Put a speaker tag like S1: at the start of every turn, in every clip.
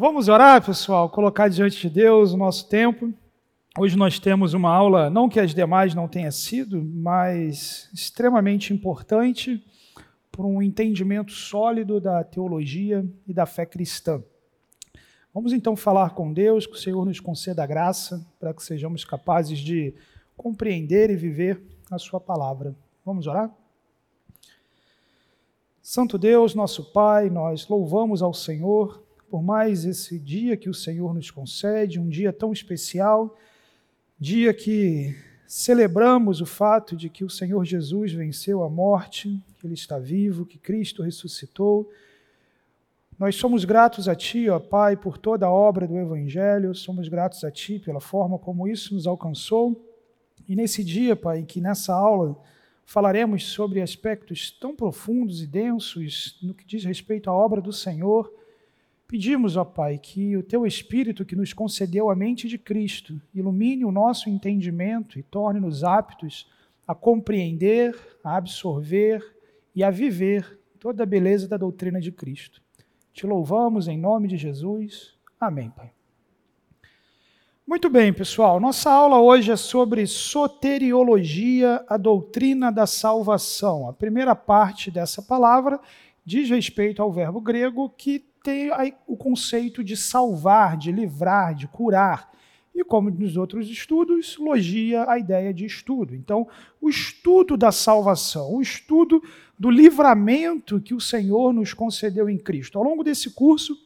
S1: Vamos orar, pessoal, colocar diante de Deus o nosso tempo. Hoje nós temos uma aula, não que as demais não tenha sido, mas extremamente importante para um entendimento sólido da teologia e da fé cristã. Vamos então falar com Deus, que o Senhor nos conceda a graça para que sejamos capazes de compreender e viver a Sua palavra. Vamos orar? Santo Deus, nosso Pai, nós louvamos ao Senhor por mais esse dia que o Senhor nos concede, um dia tão especial, dia que celebramos o fato de que o Senhor Jesus venceu a morte, que Ele está vivo, que Cristo ressuscitou. Nós somos gratos a Ti, ó Pai, por toda a obra do Evangelho, somos gratos a Ti pela forma como isso nos alcançou. E nesse dia, Pai, que nessa aula falaremos sobre aspectos tão profundos e densos no que diz respeito à obra do Senhor, Pedimos, ó Pai, que o Teu Espírito que nos concedeu a mente de Cristo ilumine o nosso entendimento e torne-nos aptos a compreender, a absorver e a viver toda a beleza da doutrina de Cristo. Te louvamos em nome de Jesus. Amém, Pai. Muito bem, pessoal. Nossa aula hoje é sobre soteriologia, a doutrina da salvação. A primeira parte dessa palavra diz respeito ao verbo grego que tem o conceito de salvar, de livrar, de curar. E como nos outros estudos, logia a ideia de estudo. Então, o estudo da salvação, o estudo do livramento que o Senhor nos concedeu em Cristo. Ao longo desse curso,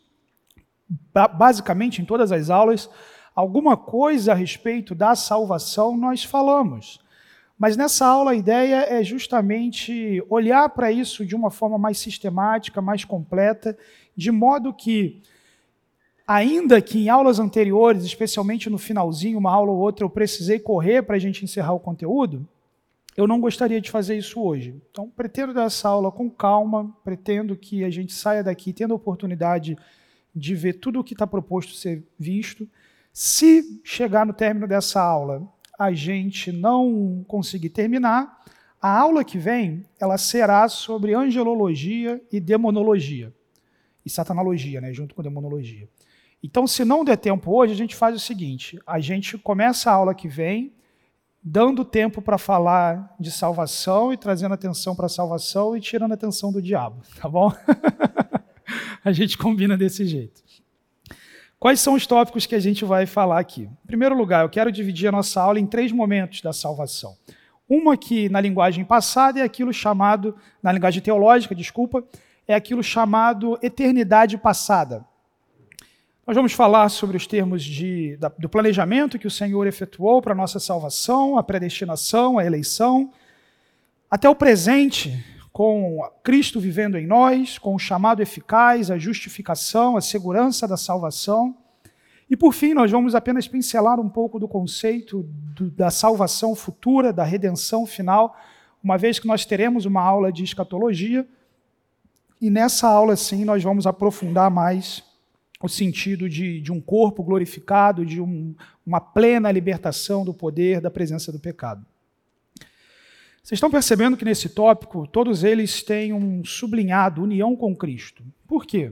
S1: basicamente em todas as aulas, alguma coisa a respeito da salvação nós falamos. Mas nessa aula a ideia é justamente olhar para isso de uma forma mais sistemática, mais completa, de modo que, ainda que em aulas anteriores, especialmente no finalzinho, uma aula ou outra, eu precisei correr para a gente encerrar o conteúdo, eu não gostaria de fazer isso hoje. Então, pretendo dar essa aula com calma, pretendo que a gente saia daqui tendo a oportunidade de ver tudo o que está proposto ser visto. Se chegar no término dessa aula a gente não conseguir terminar, a aula que vem ela será sobre angelologia e demonologia. E satanologia, né, junto com demonologia. Então, se não der tempo hoje, a gente faz o seguinte: a gente começa a aula que vem, dando tempo para falar de salvação e trazendo atenção para a salvação e tirando a atenção do diabo, tá bom? a gente combina desse jeito. Quais são os tópicos que a gente vai falar aqui? Em primeiro lugar, eu quero dividir a nossa aula em três momentos da salvação. Uma que, na linguagem passada, é aquilo chamado, na linguagem teológica, desculpa, é aquilo chamado eternidade passada. Nós vamos falar sobre os termos de, da, do planejamento que o Senhor efetuou para a nossa salvação, a predestinação, a eleição, até o presente, com Cristo vivendo em nós, com o chamado eficaz, a justificação, a segurança da salvação. E por fim, nós vamos apenas pincelar um pouco do conceito do, da salvação futura, da redenção final, uma vez que nós teremos uma aula de escatologia. E nessa aula, sim, nós vamos aprofundar mais o sentido de, de um corpo glorificado, de um, uma plena libertação do poder da presença do pecado. Vocês estão percebendo que nesse tópico todos eles têm um sublinhado união com Cristo. Por quê?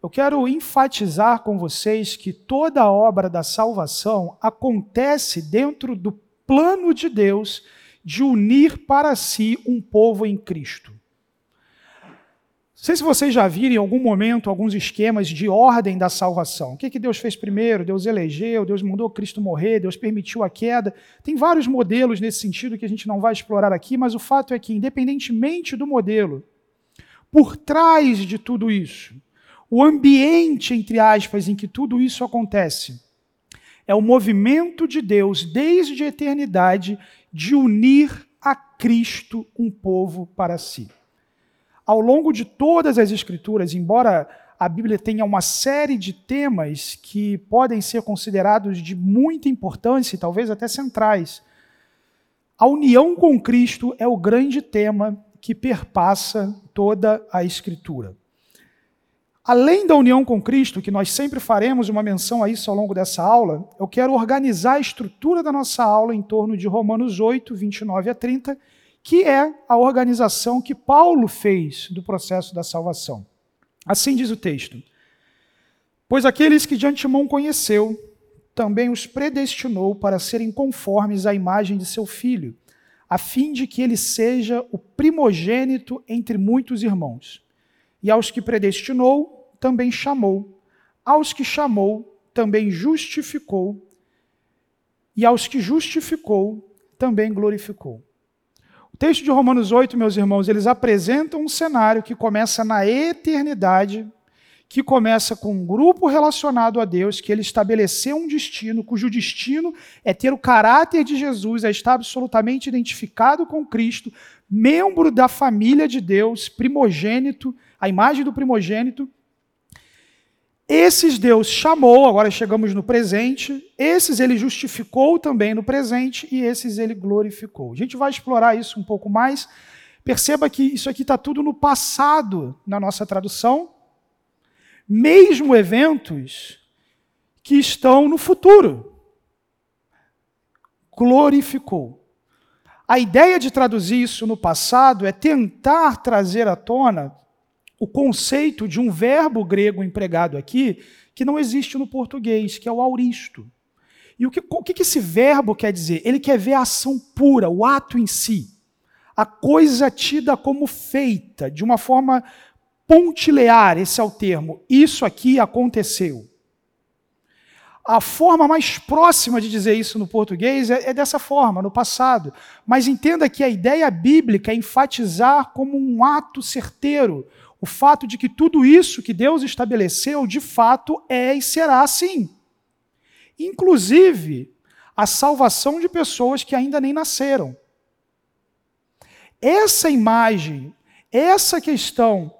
S1: Eu quero enfatizar com vocês que toda a obra da salvação acontece dentro do plano de Deus de unir para si um povo em Cristo. Não sei se vocês já viram em algum momento alguns esquemas de ordem da salvação. O que, que Deus fez primeiro? Deus elegeu, Deus mandou Cristo morrer, Deus permitiu a queda. Tem vários modelos nesse sentido que a gente não vai explorar aqui, mas o fato é que, independentemente do modelo, por trás de tudo isso, o ambiente, entre aspas, em que tudo isso acontece, é o movimento de Deus desde a eternidade de unir a Cristo um povo para si ao longo de todas as Escrituras, embora a Bíblia tenha uma série de temas que podem ser considerados de muita importância e talvez até centrais, a união com Cristo é o grande tema que perpassa toda a Escritura. Além da união com Cristo, que nós sempre faremos uma menção a isso ao longo dessa aula, eu quero organizar a estrutura da nossa aula em torno de Romanos 8, 29 a 30 que é a organização que Paulo fez do processo da salvação. Assim diz o texto: Pois aqueles que de antemão conheceu, também os predestinou para serem conformes à imagem de seu filho, a fim de que ele seja o primogênito entre muitos irmãos. E aos que predestinou, também chamou. Aos que chamou, também justificou. E aos que justificou, também glorificou. Texto de Romanos 8, meus irmãos, eles apresentam um cenário que começa na eternidade que começa com um grupo relacionado a Deus, que ele estabeleceu um destino, cujo destino é ter o caráter de Jesus, é estar absolutamente identificado com Cristo, membro da família de Deus, primogênito, a imagem do primogênito. Esses Deus chamou, agora chegamos no presente, esses ele justificou também no presente e esses ele glorificou. A gente vai explorar isso um pouco mais. Perceba que isso aqui está tudo no passado na nossa tradução, mesmo eventos que estão no futuro. Glorificou. A ideia de traduzir isso no passado é tentar trazer à tona o conceito de um verbo grego empregado aqui que não existe no português, que é o auristo. E o que, o que esse verbo quer dizer? Ele quer ver a ação pura, o ato em si. A coisa tida como feita, de uma forma pontilear, esse é o termo, isso aqui aconteceu. A forma mais próxima de dizer isso no português é, é, dessa forma, no passado. Mas entenda que a ideia bíblica é enfatizar como um ato certeiro o fato de que tudo isso que Deus estabeleceu, de fato, é e será assim. Inclusive, a salvação de pessoas que ainda nem nasceram. Essa imagem, essa questão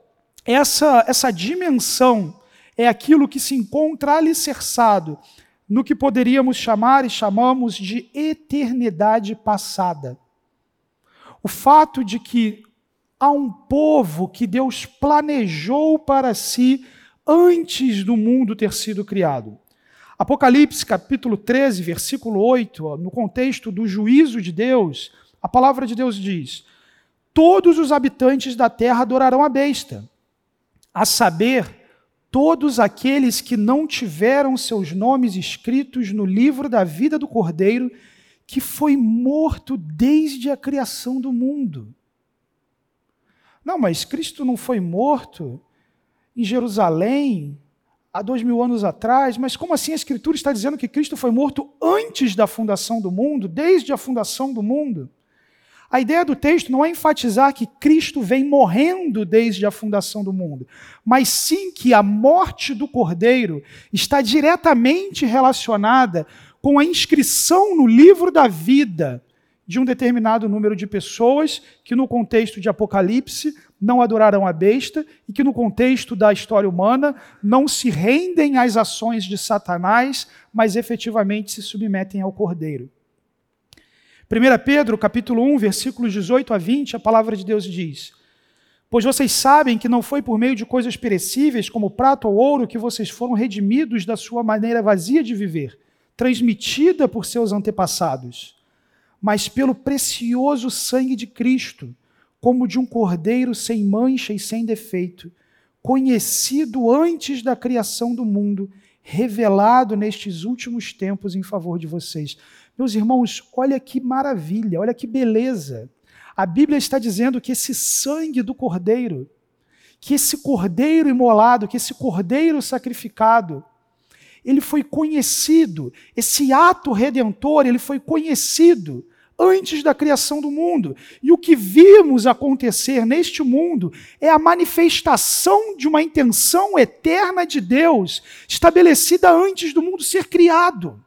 S1: essa, essa dimensão é aquilo que se encontra alicerçado no que poderíamos chamar e chamamos de eternidade passada. O fato de que há um povo que Deus planejou para si antes do mundo ter sido criado. Apocalipse capítulo 13, versículo 8, no contexto do juízo de Deus, a palavra de Deus diz: Todos os habitantes da terra adorarão a besta a saber, todos aqueles que não tiveram seus nomes escritos no livro da vida do Cordeiro, que foi morto desde a criação do mundo. Não, mas Cristo não foi morto em Jerusalém há dois mil anos atrás, mas como assim a Escritura está dizendo que Cristo foi morto antes da fundação do mundo, desde a fundação do mundo? A ideia do texto não é enfatizar que Cristo vem morrendo desde a fundação do mundo, mas sim que a morte do Cordeiro está diretamente relacionada com a inscrição no livro da vida de um determinado número de pessoas que, no contexto de Apocalipse, não adorarão a besta e que, no contexto da história humana, não se rendem às ações de Satanás, mas efetivamente se submetem ao Cordeiro. 1 Pedro, capítulo 1, versículos 18 a 20, a palavra de Deus diz: Pois vocês sabem que não foi por meio de coisas perecíveis, como prata ou ouro, que vocês foram redimidos da sua maneira vazia de viver, transmitida por seus antepassados, mas pelo precioso sangue de Cristo, como de um cordeiro sem mancha e sem defeito, conhecido antes da criação do mundo, revelado nestes últimos tempos em favor de vocês. Meus irmãos, olha que maravilha, olha que beleza. A Bíblia está dizendo que esse sangue do cordeiro, que esse cordeiro imolado, que esse cordeiro sacrificado, ele foi conhecido, esse ato redentor, ele foi conhecido antes da criação do mundo. E o que vimos acontecer neste mundo é a manifestação de uma intenção eterna de Deus, estabelecida antes do mundo ser criado.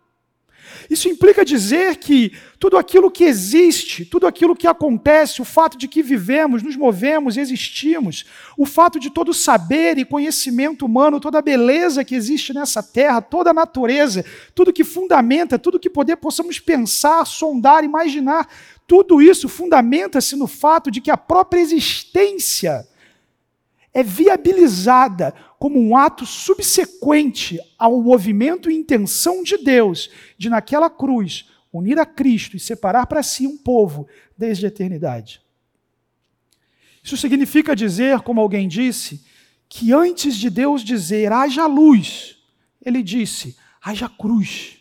S1: Isso implica dizer que tudo aquilo que existe, tudo aquilo que acontece, o fato de que vivemos, nos movemos, existimos, o fato de todo saber e conhecimento humano, toda a beleza que existe nessa terra, toda a natureza, tudo que fundamenta, tudo que poder possamos pensar, sondar, imaginar, tudo isso fundamenta-se no fato de que a própria existência é viabilizada como um ato subsequente ao movimento e intenção de Deus de, naquela cruz, unir a Cristo e separar para si um povo desde a eternidade. Isso significa dizer, como alguém disse, que antes de Deus dizer haja luz, ele disse: haja cruz.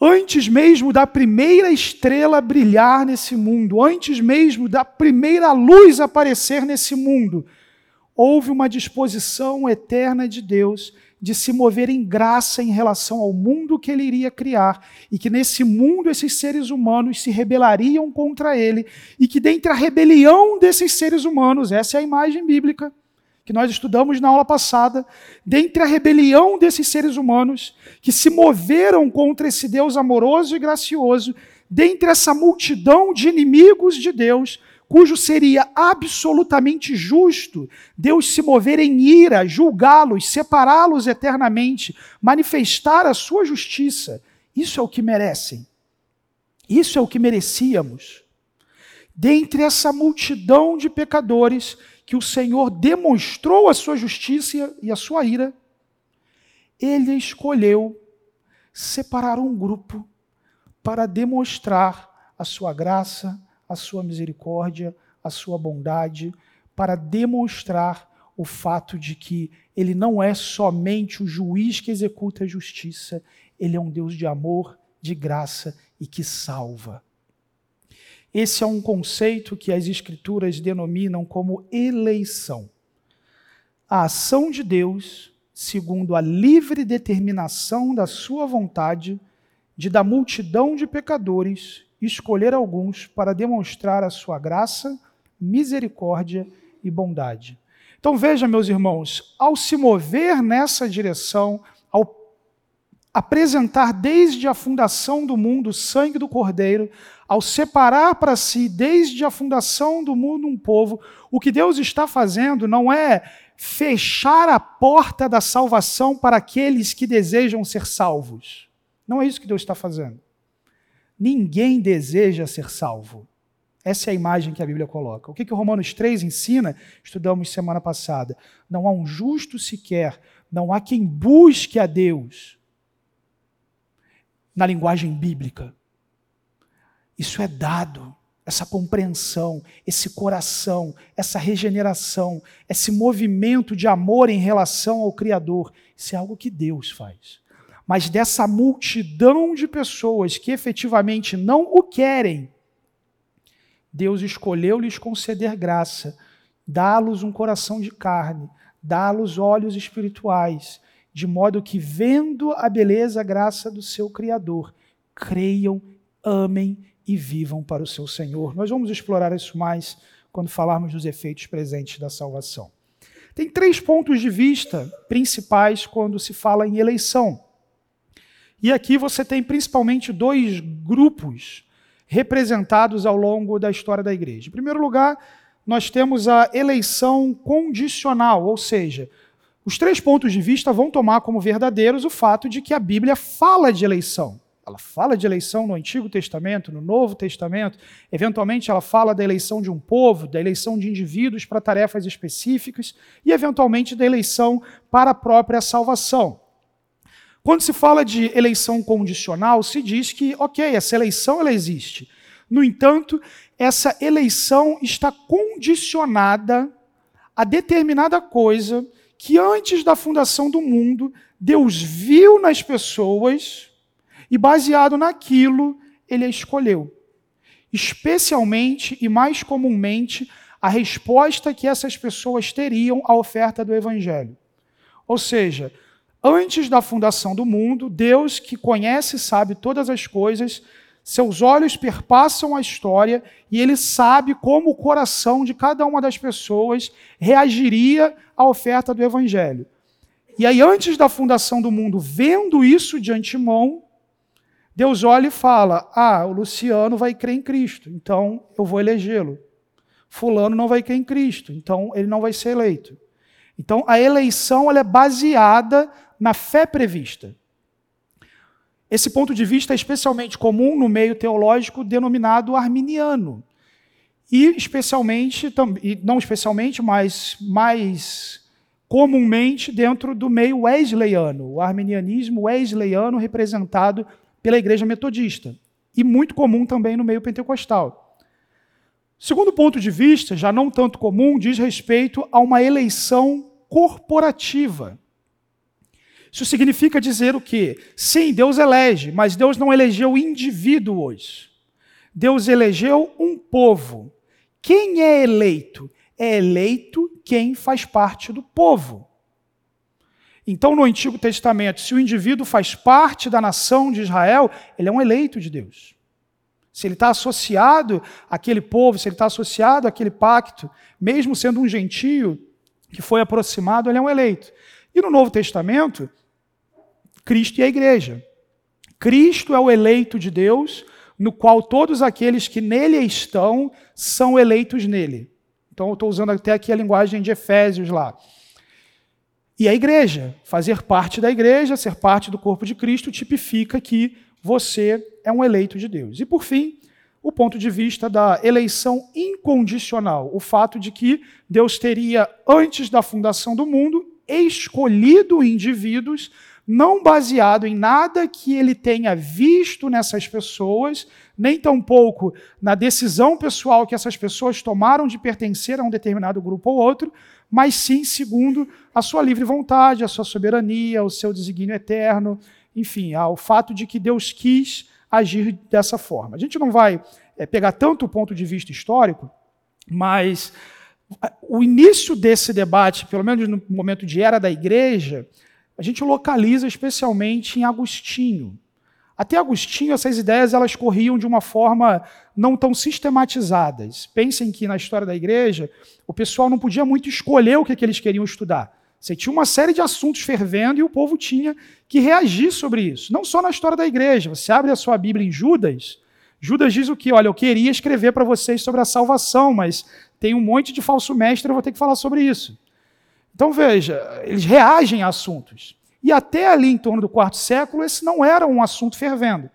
S1: Antes mesmo da primeira estrela brilhar nesse mundo, antes mesmo da primeira luz aparecer nesse mundo, houve uma disposição eterna de Deus de se mover em graça em relação ao mundo que ele iria criar, e que nesse mundo esses seres humanos se rebelariam contra ele, e que dentre a rebelião desses seres humanos, essa é a imagem bíblica que nós estudamos na aula passada, dentre a rebelião desses seres humanos que se moveram contra esse Deus amoroso e gracioso, dentre essa multidão de inimigos de Deus, cujo seria absolutamente justo Deus se mover em ira, julgá-los, separá-los eternamente, manifestar a sua justiça. Isso é o que merecem. Isso é o que merecíamos. Dentre essa multidão de pecadores que o Senhor demonstrou a sua justiça e a sua ira, ele escolheu separar um grupo para demonstrar a sua graça, a sua misericórdia, a sua bondade, para demonstrar o fato de que ele não é somente o juiz que executa a justiça, ele é um Deus de amor, de graça e que salva. Esse é um conceito que as Escrituras denominam como eleição. A ação de Deus, segundo a livre determinação da sua vontade, de da multidão de pecadores escolher alguns para demonstrar a sua graça, misericórdia e bondade. Então veja, meus irmãos, ao se mover nessa direção, ao apresentar desde a fundação do mundo o sangue do Cordeiro, ao separar para si desde a fundação do mundo um povo, o que Deus está fazendo não é fechar a porta da salvação para aqueles que desejam ser salvos. Não é isso que Deus está fazendo. Ninguém deseja ser salvo. Essa é a imagem que a Bíblia coloca. O que, que Romanos 3 ensina? Estudamos semana passada. Não há um justo sequer, não há quem busque a Deus. Na linguagem bíblica. Isso é dado, essa compreensão, esse coração, essa regeneração, esse movimento de amor em relação ao Criador. Isso é algo que Deus faz mas dessa multidão de pessoas que efetivamente não o querem, Deus escolheu lhes conceder graça, dá-los um coração de carne, dá-los olhos espirituais, de modo que, vendo a beleza, a graça do seu Criador, creiam, amem e vivam para o seu Senhor. Nós vamos explorar isso mais quando falarmos dos efeitos presentes da salvação. Tem três pontos de vista principais quando se fala em eleição. E aqui você tem principalmente dois grupos representados ao longo da história da igreja. Em primeiro lugar, nós temos a eleição condicional, ou seja, os três pontos de vista vão tomar como verdadeiros o fato de que a Bíblia fala de eleição. Ela fala de eleição no Antigo Testamento, no Novo Testamento. Eventualmente, ela fala da eleição de um povo, da eleição de indivíduos para tarefas específicas e, eventualmente, da eleição para a própria salvação. Quando se fala de eleição condicional, se diz que, ok, essa eleição ela existe. No entanto, essa eleição está condicionada a determinada coisa que antes da fundação do mundo, Deus viu nas pessoas e, baseado naquilo, ele a escolheu. Especialmente e mais comumente, a resposta que essas pessoas teriam à oferta do Evangelho. Ou seja, Antes da fundação do mundo, Deus, que conhece e sabe todas as coisas, seus olhos perpassam a história e ele sabe como o coração de cada uma das pessoas reagiria à oferta do evangelho. E aí, antes da fundação do mundo, vendo isso de antemão, Deus olha e fala: Ah, o Luciano vai crer em Cristo, então eu vou elegê-lo. Fulano não vai crer em Cristo, então ele não vai ser eleito. Então, a eleição ela é baseada na fé prevista. Esse ponto de vista é especialmente comum no meio teológico denominado arminiano. E especialmente, não especialmente, mas mais comumente dentro do meio wesleyano, o arminianismo wesleyano representado pela igreja metodista, e muito comum também no meio pentecostal. Segundo ponto de vista, já não tanto comum, diz respeito a uma eleição corporativa. Isso significa dizer o quê? Sim, Deus elege, mas Deus não elegeu indivíduos. Deus elegeu um povo. Quem é eleito? É eleito quem faz parte do povo. Então, no Antigo Testamento, se o indivíduo faz parte da nação de Israel, ele é um eleito de Deus. Se ele está associado àquele povo, se ele está associado àquele pacto, mesmo sendo um gentio que foi aproximado, ele é um eleito. E no Novo Testamento, Cristo e a igreja. Cristo é o eleito de Deus, no qual todos aqueles que nele estão são eleitos nele. Então, eu estou usando até aqui a linguagem de Efésios lá. E a igreja, fazer parte da igreja, ser parte do corpo de Cristo, tipifica que você é um eleito de Deus. E por fim, o ponto de vista da eleição incondicional, o fato de que Deus teria, antes da fundação do mundo, escolhido indivíduos, não baseado em nada que ele tenha visto nessas pessoas, nem tampouco na decisão pessoal que essas pessoas tomaram de pertencer a um determinado grupo ou outro, mas sim segundo a sua livre vontade, a sua soberania, o seu desígnio eterno, enfim, ao fato de que Deus quis agir dessa forma. A gente não vai é, pegar tanto o ponto de vista histórico, mas o início desse debate, pelo menos no momento de era da igreja, a gente localiza especialmente em Agostinho. Até Agostinho, essas ideias elas corriam de uma forma não tão sistematizadas. Pensem que na história da igreja, o pessoal não podia muito escolher o que, é que eles queriam estudar. Você tinha uma série de assuntos fervendo e o povo tinha que reagir sobre isso. Não só na história da igreja. Você abre a sua Bíblia em Judas, Judas diz o que? Olha, eu queria escrever para vocês sobre a salvação, mas tem um monte de falso mestre, eu vou ter que falar sobre isso. Então veja, eles reagem a assuntos. E até ali, em torno do quarto século, esse não era um assunto fervendo.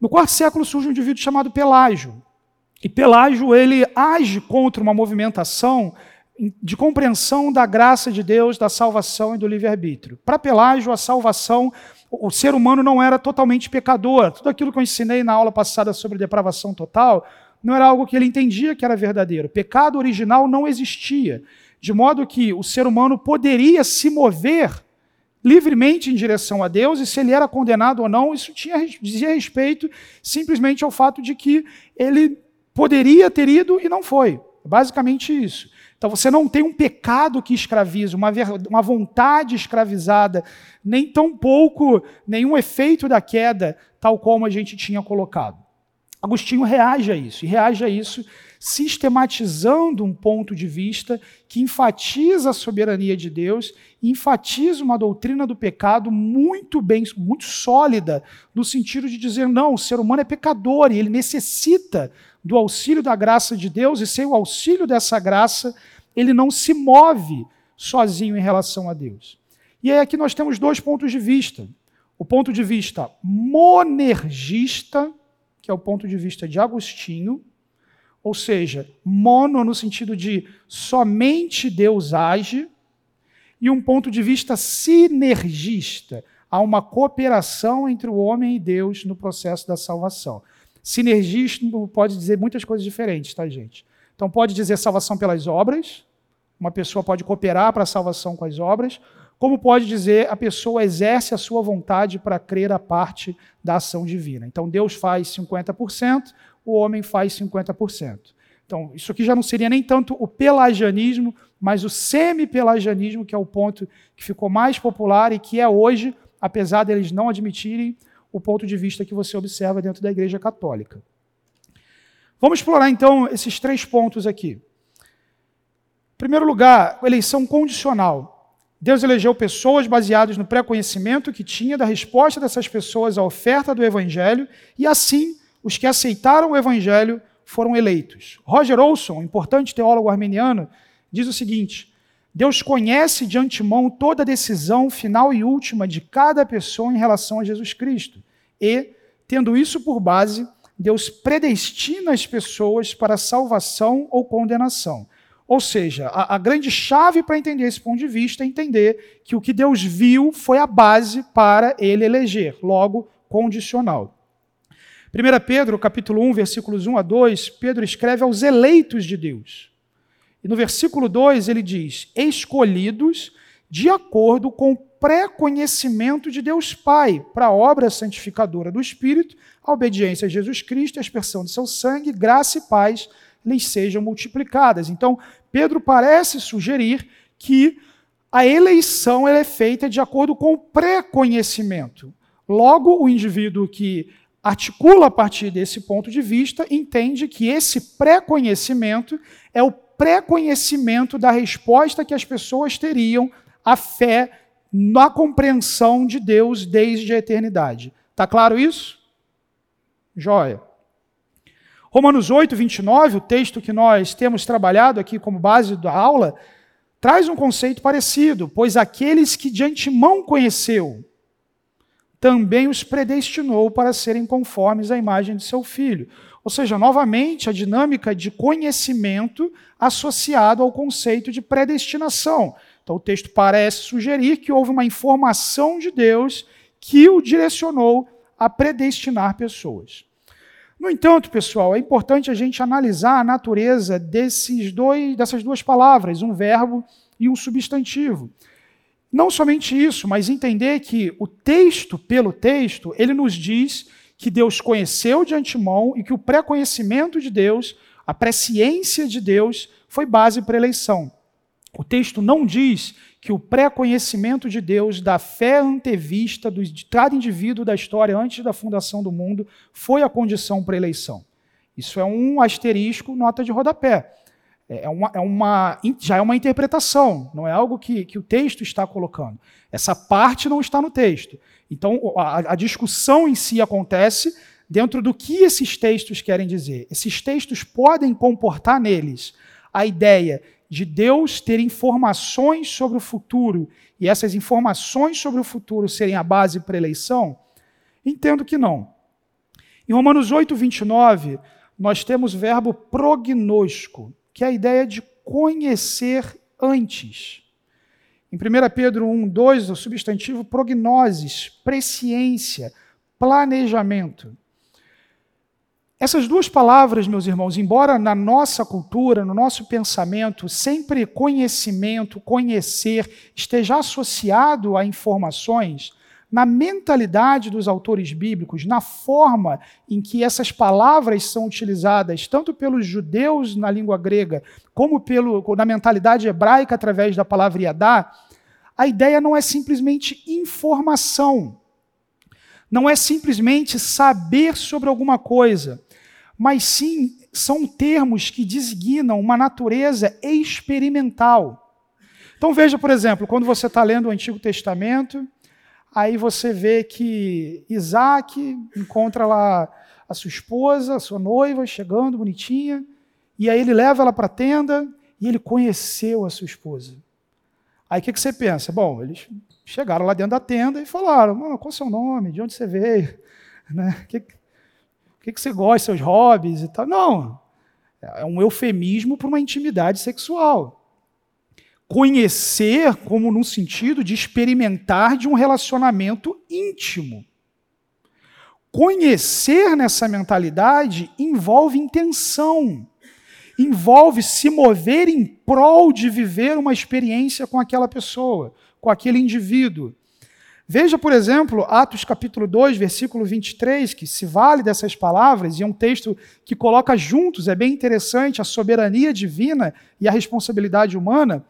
S1: No quarto século surge um indivíduo chamado Pelágio. E Pelágio ele age contra uma movimentação de compreensão da graça de Deus, da salvação e do livre-arbítrio. Para Pelágio, a salvação, o ser humano não era totalmente pecador. Tudo aquilo que eu ensinei na aula passada sobre depravação total não era algo que ele entendia que era verdadeiro. Pecado original não existia, de modo que o ser humano poderia se mover livremente em direção a Deus, e se ele era condenado ou não, isso tinha, dizia respeito simplesmente ao fato de que ele poderia ter ido e não foi. Basicamente isso. Então você não tem um pecado que escraviza, uma, uma vontade escravizada, nem tão pouco nenhum efeito da queda, tal como a gente tinha colocado. Agostinho reage a isso, e reage a isso sistematizando um ponto de vista que enfatiza a soberania de Deus, enfatiza uma doutrina do pecado muito bem, muito sólida, no sentido de dizer, não, o ser humano é pecador e ele necessita do auxílio da graça de Deus, e sem o auxílio dessa graça, ele não se move sozinho em relação a Deus. E aí aqui nós temos dois pontos de vista. O ponto de vista monergista, que é o ponto de vista de Agostinho, ou seja, mono no sentido de somente Deus age, e um ponto de vista sinergista. Há uma cooperação entre o homem e Deus no processo da salvação. Sinergismo pode dizer muitas coisas diferentes, tá, gente? Então, pode dizer salvação pelas obras, uma pessoa pode cooperar para a salvação com as obras, como pode dizer a pessoa exerce a sua vontade para crer a parte da ação divina. Então, Deus faz 50%, o homem faz 50%. Então, isso aqui já não seria nem tanto o pelagianismo, mas o semi-pelagianismo, que é o ponto que ficou mais popular e que é hoje, apesar deles não admitirem, o ponto de vista que você observa dentro da Igreja Católica. Vamos explorar então esses três pontos aqui. Em primeiro lugar, eleição condicional. Deus elegeu pessoas baseadas no pré-conhecimento que tinha da resposta dessas pessoas à oferta do Evangelho, e assim os que aceitaram o evangelho foram eleitos. Roger Olson, importante teólogo armeniano, diz o seguinte: Deus conhece de antemão toda a decisão final e última de cada pessoa em relação a Jesus Cristo. E, tendo isso por base, Deus predestina as pessoas para salvação ou condenação. Ou seja, a, a grande chave para entender esse ponto de vista é entender que o que Deus viu foi a base para ele eleger, logo, condicional. 1 Pedro, capítulo 1, versículos 1 a 2, Pedro escreve aos eleitos de Deus. E no versículo 2 ele diz: escolhidos de acordo com o pré-conhecimento de Deus Pai para a obra santificadora do Espírito, a obediência a Jesus Cristo, a expressão de seu sangue, graça e paz lhes sejam multiplicadas. Então, Pedro parece sugerir que a eleição é feita de acordo com o pré-conhecimento. Logo, o indivíduo que articula a partir desse ponto de vista entende que esse pré-conhecimento é o pré-conhecimento da resposta que as pessoas teriam à fé na compreensão de Deus desde a eternidade. Está claro isso? Joia. Romanos 8, 29, o texto que nós temos trabalhado aqui como base da aula, traz um conceito parecido, pois aqueles que de antemão conheceu, também os predestinou para serem conformes à imagem de seu filho. Ou seja, novamente, a dinâmica de conhecimento associado ao conceito de predestinação. Então, o texto parece sugerir que houve uma informação de Deus que o direcionou a predestinar pessoas. No entanto, pessoal, é importante a gente analisar a natureza desses dois, dessas duas palavras, um verbo e um substantivo. Não somente isso, mas entender que o texto pelo texto, ele nos diz que Deus conheceu de antemão e que o pré-conhecimento de Deus, a presciência de Deus, foi base para a eleição. O texto não diz que o pré-conhecimento de Deus da fé antevista do, de cada indivíduo da história antes da fundação do mundo foi a condição para a eleição. Isso é um asterisco, nota de rodapé. É, é uma, é uma, já é uma interpretação, não é algo que, que o texto está colocando. Essa parte não está no texto. Então, a, a discussão em si acontece dentro do que esses textos querem dizer. Esses textos podem comportar neles a ideia de Deus ter informações sobre o futuro e essas informações sobre o futuro serem a base para a eleição? Entendo que não. Em Romanos 8, 29, nós temos o verbo prognosco, que é a ideia de conhecer antes. Em 1 Pedro 1, 2, o substantivo prognoses, presciência, planejamento. Essas duas palavras, meus irmãos, embora na nossa cultura, no nosso pensamento, sempre conhecimento, conhecer, esteja associado a informações, na mentalidade dos autores bíblicos, na forma em que essas palavras são utilizadas, tanto pelos judeus na língua grega, como pelo, na mentalidade hebraica através da palavra Yadá, a ideia não é simplesmente informação, não é simplesmente saber sobre alguma coisa mas sim são termos que designam uma natureza experimental. Então veja, por exemplo, quando você está lendo o Antigo Testamento, aí você vê que Isaac encontra lá a sua esposa, a sua noiva, chegando bonitinha, e aí ele leva ela para a tenda e ele conheceu a sua esposa. Aí o que, que, você pensa? Bom, eles chegaram lá dentro da tenda e falaram: qual é o seu nome? De onde você veio? Né? Que, que, que você gosta, seus hobbies e tal. Não. É um eufemismo para uma intimidade sexual. Conhecer, como num sentido de experimentar de um relacionamento íntimo. Conhecer nessa mentalidade envolve intenção, envolve se mover em prol de viver uma experiência com aquela pessoa, com aquele indivíduo. Veja, por exemplo, Atos capítulo 2, versículo 23, que se vale dessas palavras, e é um texto que coloca juntos, é bem interessante, a soberania divina e a responsabilidade humana,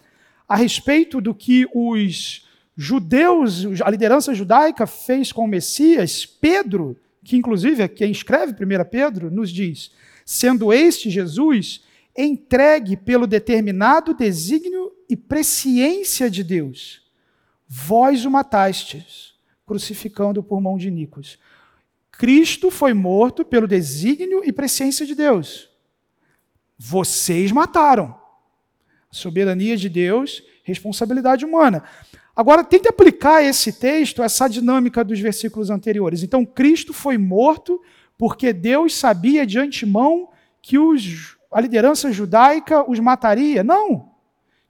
S1: a respeito do que os judeus, a liderança judaica fez com o Messias, Pedro, que inclusive é quem escreve 1 Pedro, nos diz: sendo este Jesus entregue pelo determinado desígnio e presciência de Deus Vós o matastes, crucificando por mão de Nicos. Cristo foi morto pelo desígnio e presciência de Deus. Vocês mataram. Soberania de Deus, responsabilidade humana. Agora, tente aplicar esse texto, essa dinâmica dos versículos anteriores. Então, Cristo foi morto porque Deus sabia de antemão que os, a liderança judaica os mataria. Não.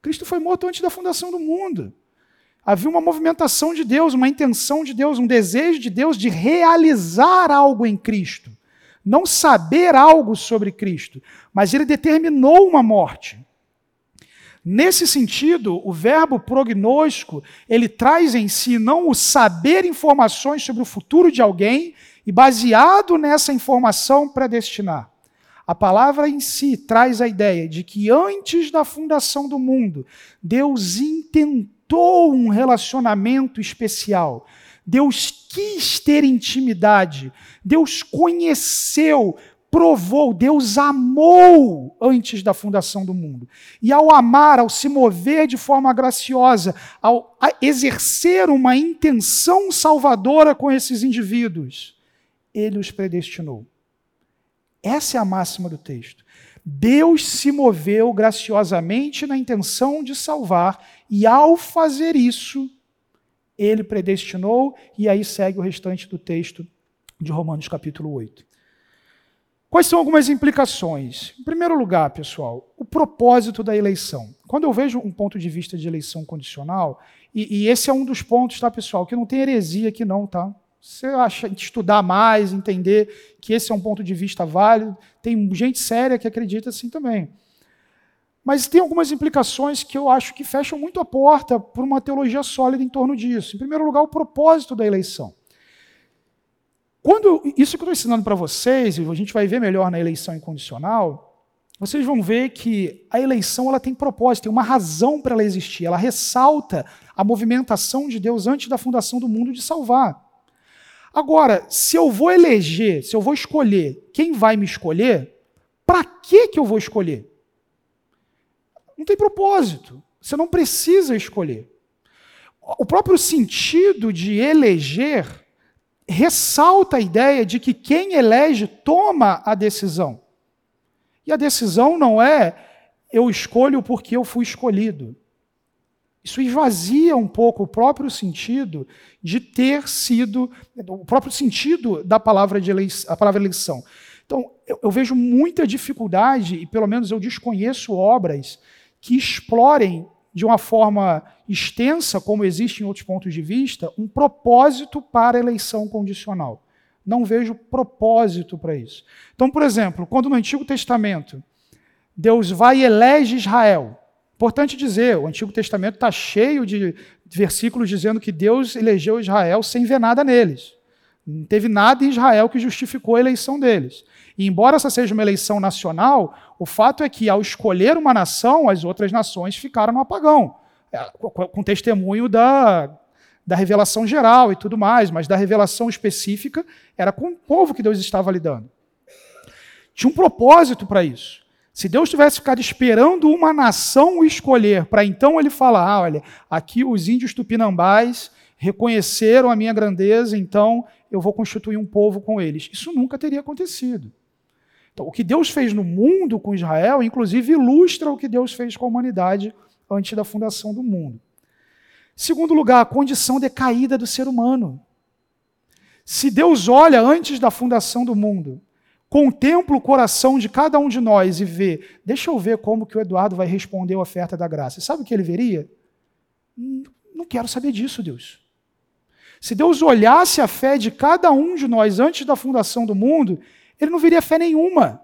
S1: Cristo foi morto antes da fundação do mundo. Havia uma movimentação de Deus, uma intenção de Deus, um desejo de Deus de realizar algo em Cristo. Não saber algo sobre Cristo, mas ele determinou uma morte. Nesse sentido, o verbo prognóstico, ele traz em si não o saber informações sobre o futuro de alguém e baseado nessa informação predestinar. A palavra em si traz a ideia de que antes da fundação do mundo, Deus intentou um relacionamento especial. Deus quis ter intimidade. Deus conheceu, provou, Deus amou antes da fundação do mundo. E ao amar, ao se mover de forma graciosa, ao exercer uma intenção salvadora com esses indivíduos, ele os predestinou. Essa é a máxima do texto. Deus se moveu graciosamente na intenção de salvar, e ao fazer isso, ele predestinou, e aí segue o restante do texto de Romanos capítulo 8. Quais são algumas implicações? Em primeiro lugar, pessoal, o propósito da eleição. Quando eu vejo um ponto de vista de eleição condicional, e, e esse é um dos pontos, tá, pessoal, que não tem heresia aqui não, tá? Você acha estudar mais, entender que esse é um ponto de vista válido, tem gente séria que acredita assim também. Mas tem algumas implicações que eu acho que fecham muito a porta para uma teologia sólida em torno disso. Em primeiro lugar, o propósito da eleição. Quando isso que eu estou ensinando para vocês, e a gente vai ver melhor na eleição incondicional, vocês vão ver que a eleição ela tem propósito, tem uma razão para ela existir. Ela ressalta a movimentação de Deus antes da fundação do mundo de salvar. Agora, se eu vou eleger, se eu vou escolher quem vai me escolher, para que que eu vou escolher? Não tem propósito. Você não precisa escolher. O próprio sentido de eleger ressalta a ideia de que quem elege toma a decisão. E a decisão não é eu escolho porque eu fui escolhido. Isso esvazia um pouco o próprio sentido de ter sido, o próprio sentido da palavra, de eleição, a palavra eleição. Então, eu, eu vejo muita dificuldade, e pelo menos eu desconheço obras que explorem de uma forma extensa, como existe em outros pontos de vista, um propósito para a eleição condicional. Não vejo propósito para isso. Então, por exemplo, quando no Antigo Testamento Deus vai e elege Israel, importante dizer, o Antigo Testamento está cheio de versículos dizendo que Deus elegeu Israel sem ver nada neles. Não teve nada em Israel que justificou a eleição deles. E embora essa seja uma eleição nacional, o fato é que ao escolher uma nação, as outras nações ficaram no apagão, é, com testemunho da, da revelação geral e tudo mais, mas da revelação específica era com o povo que Deus estava lidando. Tinha um propósito para isso. Se Deus tivesse ficado esperando uma nação o escolher, para então ele falar: ah, olha, aqui os índios tupinambás reconheceram a minha grandeza, então eu vou constituir um povo com eles. Isso nunca teria acontecido. Então, o que Deus fez no mundo com Israel, inclusive, ilustra o que Deus fez com a humanidade antes da fundação do mundo. Segundo lugar, a condição decaída do ser humano. Se Deus olha antes da fundação do mundo, contempla o coração de cada um de nós e vê, deixa eu ver como que o Eduardo vai responder a oferta da graça. Sabe o que ele veria? Não quero saber disso, Deus. Se Deus olhasse a fé de cada um de nós antes da fundação do mundo, ele não veria fé nenhuma.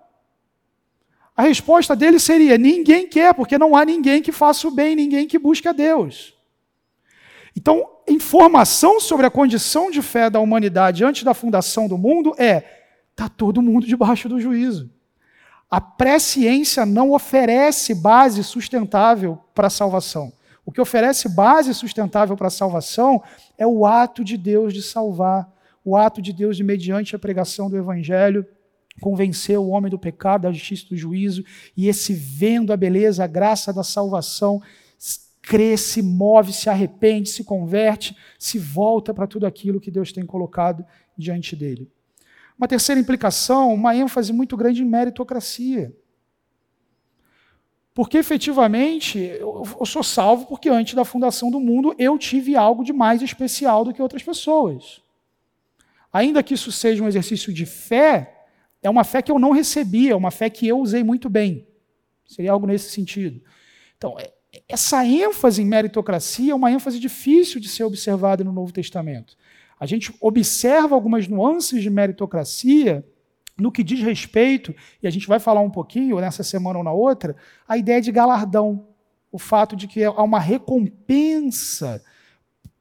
S1: A resposta dele seria: ninguém quer, porque não há ninguém que faça o bem, ninguém que busque a Deus. Então, informação sobre a condição de fé da humanidade antes da fundação do mundo é: está todo mundo debaixo do juízo. A presciência não oferece base sustentável para a salvação. O que oferece base sustentável para a salvação é o ato de Deus de salvar, o ato de Deus de, mediante a pregação do Evangelho, convencer o homem do pecado, da justiça do juízo, e esse vendo a beleza, a graça da salvação, cresce, move, se arrepende, se converte, se volta para tudo aquilo que Deus tem colocado diante dele. Uma terceira implicação, uma ênfase muito grande em meritocracia. Porque efetivamente eu sou salvo porque antes da fundação do mundo eu tive algo de mais especial do que outras pessoas. Ainda que isso seja um exercício de fé, é uma fé que eu não recebi, é uma fé que eu usei muito bem. Seria algo nesse sentido. Então, é, essa ênfase em meritocracia é uma ênfase difícil de ser observada no Novo Testamento. A gente observa algumas nuances de meritocracia no que diz respeito, e a gente vai falar um pouquinho nessa semana ou na outra, a ideia de galardão. o fato de que há uma recompensa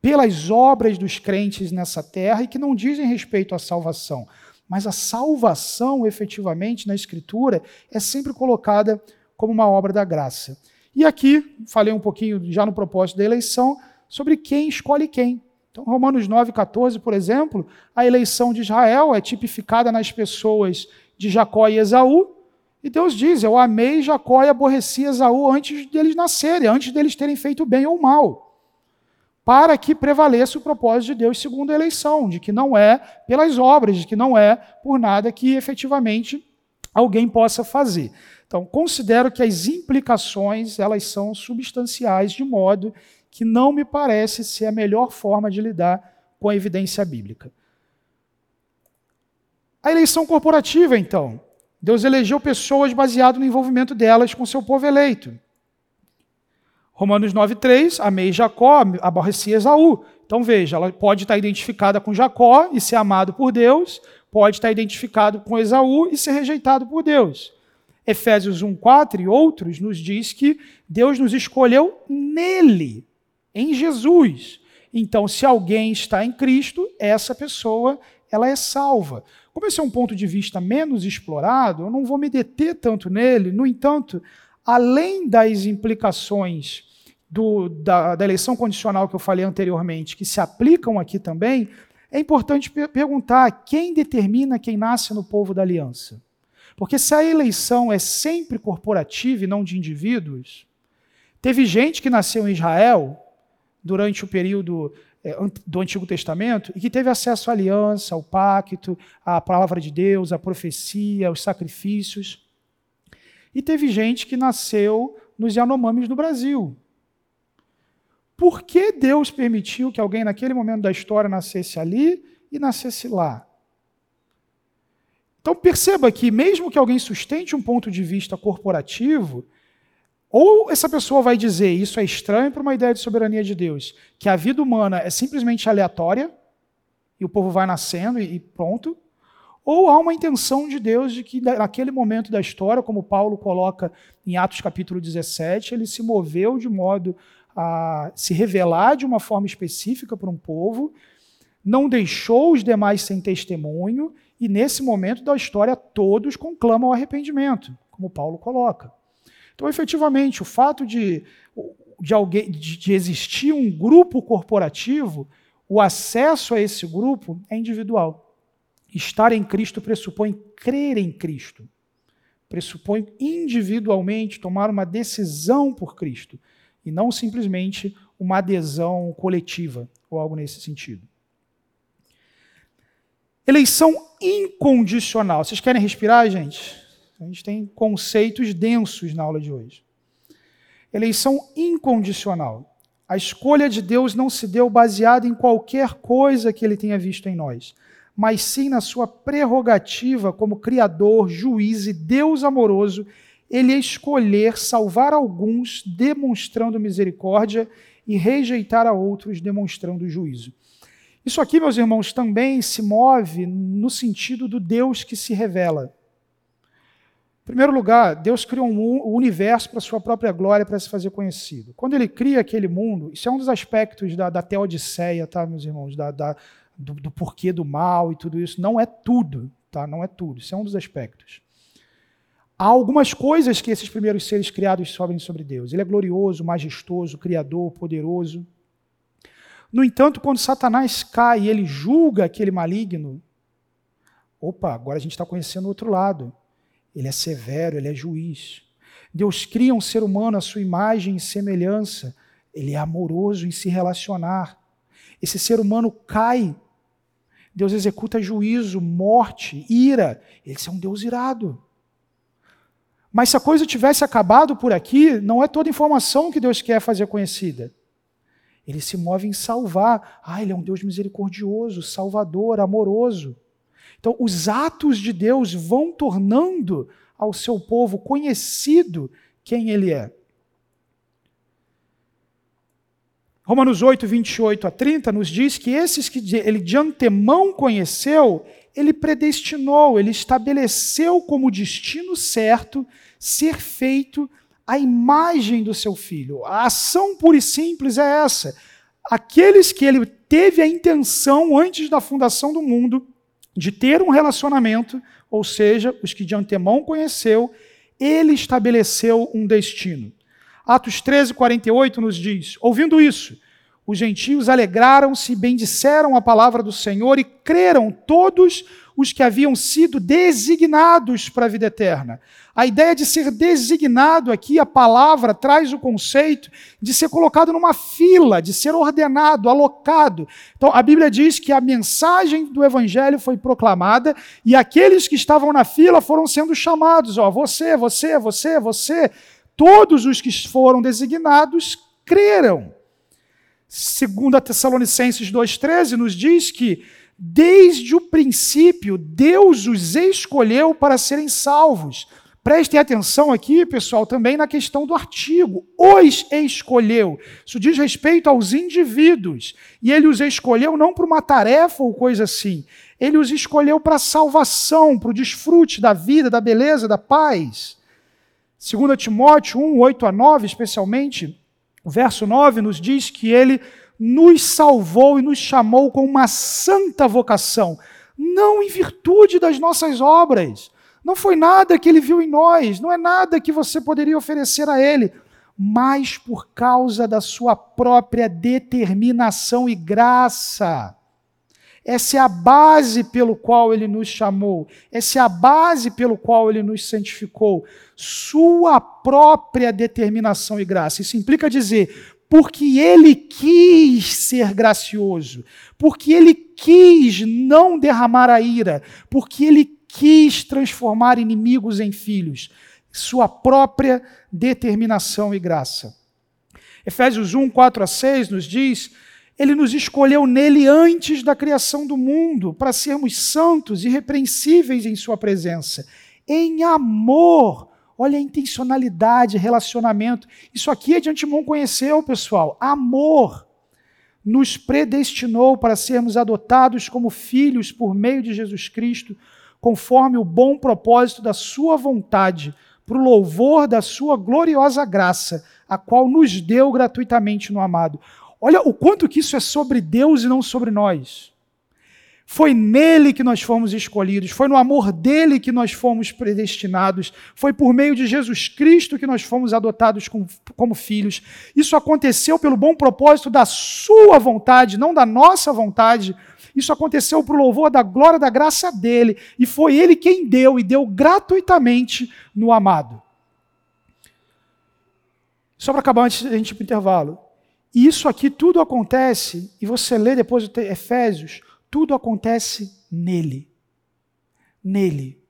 S1: pelas obras dos crentes nessa terra e que não dizem respeito à salvação. Mas a salvação, efetivamente, na Escritura, é sempre colocada como uma obra da graça. E aqui, falei um pouquinho já no propósito da eleição, sobre quem escolhe quem. Então, Romanos 9, 14, por exemplo, a eleição de Israel é tipificada nas pessoas de Jacó e Esaú. E Deus diz: Eu amei Jacó e aborreci Esaú antes deles nascerem, antes deles terem feito bem ou mal para que prevaleça o propósito de Deus segundo a eleição, de que não é pelas obras, de que não é por nada que efetivamente alguém possa fazer. Então, considero que as implicações, elas são substanciais de modo que não me parece ser a melhor forma de lidar com a evidência bíblica. A eleição corporativa, então. Deus elegeu pessoas baseado no envolvimento delas com seu povo eleito. Romanos 9,3, amei Jacó, aborreci Esaú. Então veja, ela pode estar identificada com Jacó e ser amado por Deus, pode estar identificado com Esaú e ser rejeitado por Deus. Efésios 1,4 e outros nos diz que Deus nos escolheu nele, em Jesus. Então, se alguém está em Cristo, essa pessoa ela é salva. Como esse é um ponto de vista menos explorado, eu não vou me deter tanto nele. No entanto, além das implicações do, da, da, eleição condicional que eu falei anteriormente, que se aplicam aqui também, é importante per perguntar quem determina quem nasce no povo da aliança. Porque se a eleição é sempre corporativa e não de indivíduos, teve gente que nasceu em Israel durante o período é, do Antigo Testamento e que teve acesso à aliança, ao pacto, à palavra de Deus, à profecia, aos sacrifícios. E teve gente que nasceu nos Yanomamis do Brasil, por que Deus permitiu que alguém naquele momento da história nascesse ali e nascesse lá? Então perceba que, mesmo que alguém sustente um ponto de vista corporativo, ou essa pessoa vai dizer isso é estranho para uma ideia de soberania de Deus, que a vida humana é simplesmente aleatória e o povo vai nascendo e pronto, ou há uma intenção de Deus de que naquele momento da história, como Paulo coloca em Atos capítulo 17, ele se moveu de modo a se revelar de uma forma específica para um povo, não deixou os demais sem testemunho, e nesse momento da história todos conclamam o arrependimento, como Paulo coloca. Então, efetivamente, o fato de, de, alguém, de, de existir um grupo corporativo, o acesso a esse grupo é individual. Estar em Cristo pressupõe crer em Cristo. Pressupõe individualmente tomar uma decisão por Cristo e não simplesmente uma adesão coletiva ou algo nesse sentido. Eleição incondicional. Vocês querem respirar, gente? A gente tem conceitos densos na aula de hoje. Eleição incondicional. A escolha de Deus não se deu baseada em qualquer coisa que ele tenha visto em nós, mas sim na sua prerrogativa como Criador, juiz e Deus amoroso ele escolher salvar alguns demonstrando misericórdia e rejeitar a outros demonstrando juízo. Isso aqui, meus irmãos, também se move no sentido do Deus que se revela. Em primeiro lugar, Deus criou um universo para sua própria glória, para se fazer conhecido. Quando ele cria aquele mundo, isso é um dos aspectos da, da teodiceia, tá, meus irmãos? Da, da, do, do porquê do mal e tudo isso. Não é tudo, tá? Não é tudo. Isso é um dos aspectos. Há algumas coisas que esses primeiros seres criados sobem sobre Deus. Ele é glorioso, majestoso, criador, poderoso. No entanto, quando Satanás cai e ele julga aquele maligno, opa, agora a gente está conhecendo o outro lado. Ele é severo, ele é juiz. Deus cria um ser humano à sua imagem e semelhança. Ele é amoroso em se relacionar. Esse ser humano cai. Deus executa juízo, morte, ira. Ele é um Deus irado. Mas se a coisa tivesse acabado por aqui, não é toda informação que Deus quer fazer conhecida. Ele se move em salvar. Ah, ele é um Deus misericordioso, salvador, amoroso. Então, os atos de Deus vão tornando ao seu povo conhecido quem ele é. Romanos 8, 28 a 30 nos diz que esses que ele de antemão conheceu, ele predestinou, ele estabeleceu como destino certo ser feito a imagem do seu filho. A ação pura e simples é essa. Aqueles que ele teve a intenção antes da fundação do mundo de ter um relacionamento, ou seja, os que de antemão conheceu, ele estabeleceu um destino. Atos 13, 48 nos diz: Ouvindo isso, os gentios alegraram-se, bendisseram a palavra do Senhor e creram todos os que haviam sido designados para a vida eterna. A ideia de ser designado aqui, a palavra traz o conceito de ser colocado numa fila, de ser ordenado, alocado. Então, a Bíblia diz que a mensagem do evangelho foi proclamada e aqueles que estavam na fila foram sendo chamados, ó, você, você, você, você. Todos os que foram designados creram. Segunda Tessalonicenses 2:13 nos diz que desde o princípio Deus os escolheu para serem salvos. Prestem atenção aqui, pessoal, também na questão do artigo. Os escolheu. Isso diz respeito aos indivíduos. E ele os escolheu não para uma tarefa ou coisa assim. Ele os escolheu para a salvação, para o desfrute da vida, da beleza, da paz. 2 Timóteo 1, 8 a 9, especialmente, o verso 9 nos diz que ele nos salvou e nos chamou com uma santa vocação, não em virtude das nossas obras. Não foi nada que ele viu em nós, não é nada que você poderia oferecer a ele, mas por causa da sua própria determinação e graça. Essa é a base pelo qual ele nos chamou, essa é a base pelo qual ele nos santificou. Sua própria determinação e graça. Isso implica dizer, porque ele quis ser gracioso, porque ele quis não derramar a ira, porque ele quis transformar inimigos em filhos. Sua própria determinação e graça. Efésios 1, 4 a 6 nos diz ele nos escolheu nele antes da criação do mundo, para sermos santos e irrepreensíveis em Sua presença. Em amor. Olha a intencionalidade, relacionamento. Isso aqui é de antemão conheceu, pessoal. Amor nos predestinou para sermos adotados como filhos por meio de Jesus Cristo, conforme o bom propósito da Sua vontade, para o louvor da Sua gloriosa graça, a qual nos deu gratuitamente no amado. Olha o quanto que isso é sobre Deus e não sobre nós. Foi nele que nós fomos escolhidos, foi no amor dele que nós fomos predestinados, foi por meio de Jesus Cristo que nós fomos adotados como, como filhos. Isso aconteceu pelo bom propósito da sua vontade, não da nossa vontade. Isso aconteceu por louvor da glória da graça dele, e foi ele quem deu e deu gratuitamente no amado. Só para acabar antes da gente ir para o intervalo. E isso aqui tudo acontece, e você lê depois o Efésios, tudo acontece nele. Nele.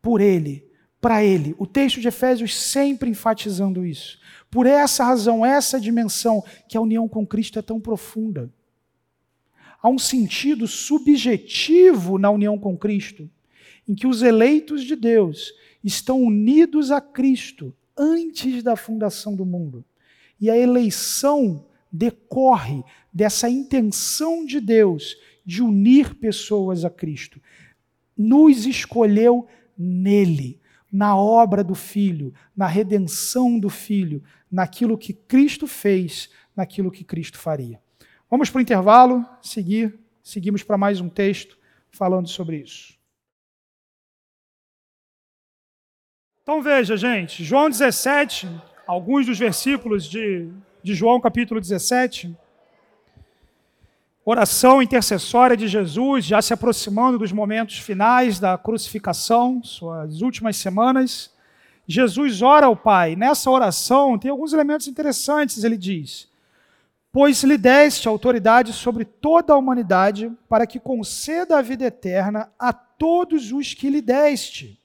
S1: Por ele. Para ele. O texto de Efésios sempre enfatizando isso. Por essa razão, essa dimensão, que a união com Cristo é tão profunda. Há um sentido subjetivo na união com Cristo, em que os eleitos de Deus estão unidos a Cristo antes da fundação do mundo. E a eleição decorre dessa intenção de Deus de unir pessoas a Cristo. Nos escolheu nele, na obra do Filho, na redenção do Filho, naquilo que Cristo fez, naquilo que Cristo faria. Vamos para o intervalo, seguir, seguimos para mais um texto falando sobre isso. Então veja, gente, João 17, alguns dos versículos de de João capítulo 17. Oração intercessória de Jesus, já se aproximando dos momentos finais da crucificação, suas últimas semanas. Jesus ora ao Pai. Nessa oração tem alguns elementos interessantes. Ele diz: Pois lhe deste autoridade sobre toda a humanidade, para que conceda a vida eterna a todos os que lhe deste.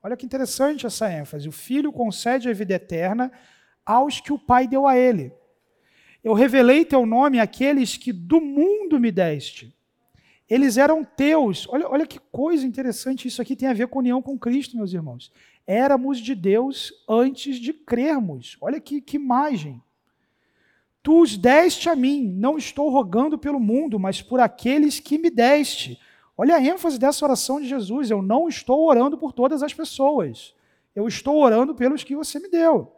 S1: Olha que interessante essa ênfase. O Filho concede a vida eterna aos que o Pai deu a ele. Eu revelei teu nome àqueles que do mundo me deste. Eles eram teus. Olha, olha que coisa interessante, isso aqui tem a ver com união com Cristo, meus irmãos. Éramos de Deus antes de crermos. Olha que, que imagem. Tu os deste a mim, não estou rogando pelo mundo, mas por aqueles que me deste. Olha a ênfase dessa oração de Jesus. Eu não estou orando por todas as pessoas. Eu estou orando pelos que você me deu.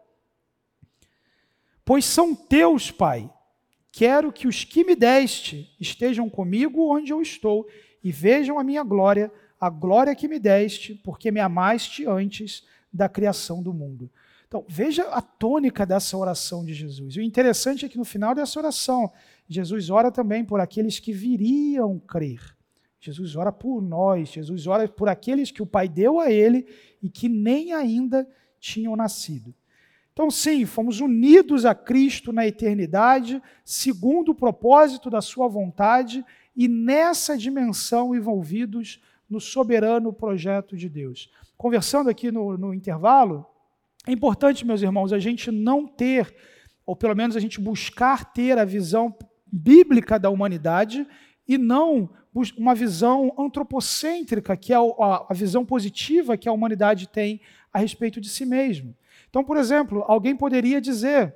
S1: Pois são teus, Pai. Quero que os que me deste estejam comigo onde eu estou e vejam a minha glória, a glória que me deste, porque me amaste antes da criação do mundo. Então, veja a tônica dessa oração de Jesus. O interessante é que no final dessa oração, Jesus ora também por aqueles que viriam crer. Jesus ora por nós, Jesus ora por aqueles que o Pai deu a ele e que nem ainda tinham nascido. Então, sim, fomos unidos a Cristo na eternidade, segundo o propósito da Sua vontade, e nessa dimensão envolvidos no soberano projeto de Deus. Conversando aqui no, no intervalo, é importante, meus irmãos, a gente não ter, ou pelo menos a gente buscar ter a visão bíblica da humanidade e não uma visão antropocêntrica, que é a, visão positiva que a humanidade tem a respeito de si mesmo. Então, por exemplo, alguém poderia dizer: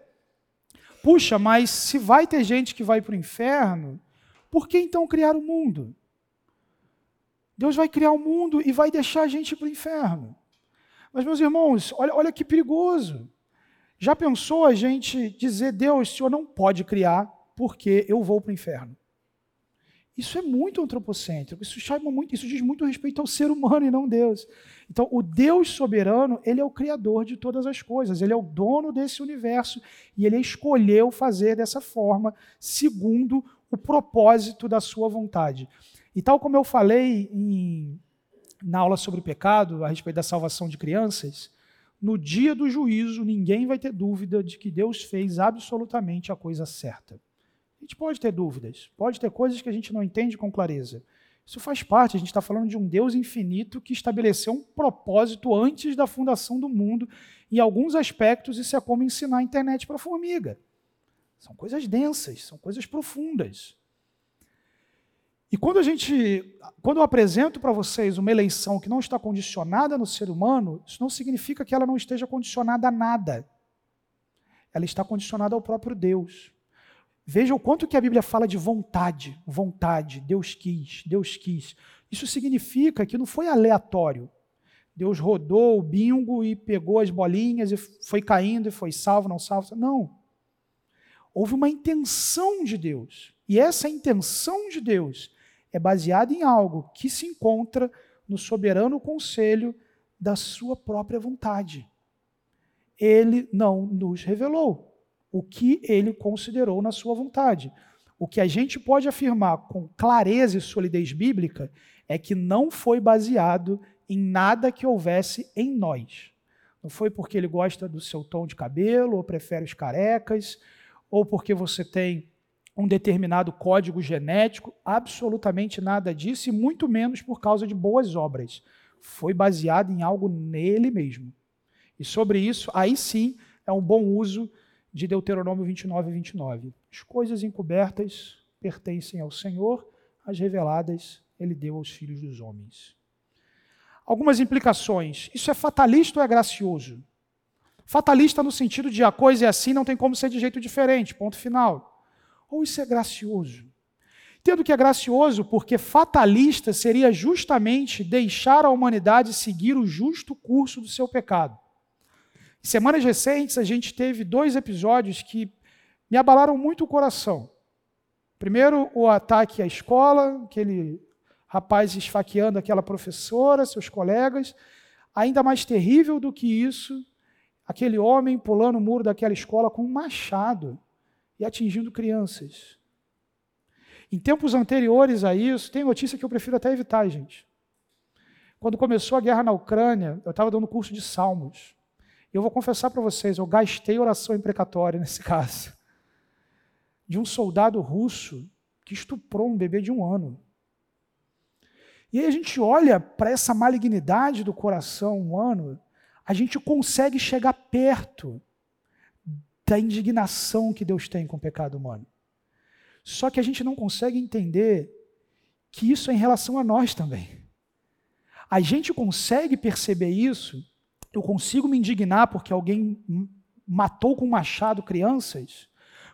S1: puxa, mas se vai ter gente que vai para o inferno, por que então criar o mundo? Deus vai criar o mundo e vai deixar a gente para o inferno. Mas, meus irmãos, olha, olha que perigoso. Já pensou a gente dizer, Deus, o Senhor não pode criar porque eu vou para o inferno? Isso é muito antropocêntrico, isso chama muito, isso diz muito respeito ao ser humano e não Deus. Então, o Deus soberano, ele é o criador de todas as coisas, ele é o dono desse universo e ele escolheu fazer dessa forma, segundo o propósito da sua vontade. E tal como eu falei em na aula sobre o pecado, a respeito da salvação de crianças, no dia do juízo, ninguém vai ter dúvida de que Deus fez absolutamente a coisa certa. A gente pode ter dúvidas, pode ter coisas que a gente não entende com clareza. Isso faz parte, a gente está falando de um Deus infinito que estabeleceu um propósito antes da fundação do mundo. Em alguns aspectos, isso é como ensinar a internet para a formiga. São coisas densas, são coisas profundas. E quando a gente, quando eu apresento para vocês uma eleição que não está condicionada no ser humano, isso não significa que ela não esteja condicionada a nada. Ela está condicionada ao próprio Deus. Veja o quanto que a Bíblia fala de vontade, vontade, Deus quis, Deus quis. Isso significa que não foi aleatório. Deus rodou o bingo e pegou as bolinhas e foi caindo e foi salvo, não salvo. Não. Houve uma intenção de Deus. E essa intenção de Deus é baseado em algo que se encontra no soberano conselho da sua própria vontade. Ele não nos revelou o que ele considerou na sua vontade. O que a gente pode afirmar com clareza e solidez bíblica é que não foi baseado em nada que houvesse em nós. Não foi porque ele gosta do seu tom de cabelo, ou prefere os carecas, ou porque você tem um determinado código genético, absolutamente nada disso, e muito menos por causa de boas obras. Foi baseado em algo nele mesmo. E sobre isso, aí sim, é um bom uso de Deuteronômio 29 e 29. As coisas encobertas pertencem ao Senhor, as reveladas ele deu aos filhos dos homens. Algumas implicações. Isso é fatalista ou é gracioso? Fatalista no sentido de a coisa é assim, não tem como ser de jeito diferente, ponto final. Ou isso é gracioso? Entendo que é gracioso porque fatalista seria justamente deixar a humanidade seguir o justo curso do seu pecado. Em semanas recentes, a gente teve dois episódios que me abalaram muito o coração. Primeiro, o ataque à escola, aquele rapaz esfaqueando aquela professora, seus colegas. Ainda mais terrível do que isso, aquele homem pulando o muro daquela escola com um machado e atingindo crianças. Em tempos anteriores a isso, tem notícia que eu prefiro até evitar, gente. Quando começou a guerra na Ucrânia, eu estava dando curso de salmos. Eu vou confessar para vocês, eu gastei oração imprecatória nesse caso. De um soldado russo que estuprou um bebê de um ano. E aí a gente olha para essa malignidade do coração humano, a gente consegue chegar perto da indignação que Deus tem com o pecado humano. Só que a gente não consegue entender que isso é em relação a nós também. A gente consegue perceber isso, eu consigo me indignar porque alguém matou com machado crianças,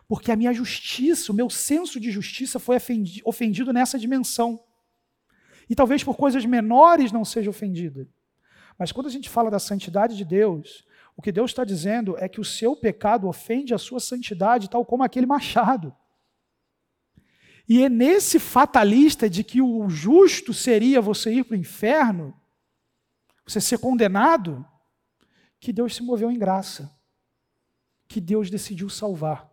S1: porque a minha justiça, o meu senso de justiça foi ofendido nessa dimensão. E talvez por coisas menores não seja ofendido. Mas quando a gente fala da santidade de Deus, O que Deus está dizendo é que o seu pecado ofende a sua santidade, tal como aquele machado. E é nesse fatalista de que o justo seria você ir para o inferno, você ser condenado, que Deus se moveu em graça, que Deus decidiu salvar,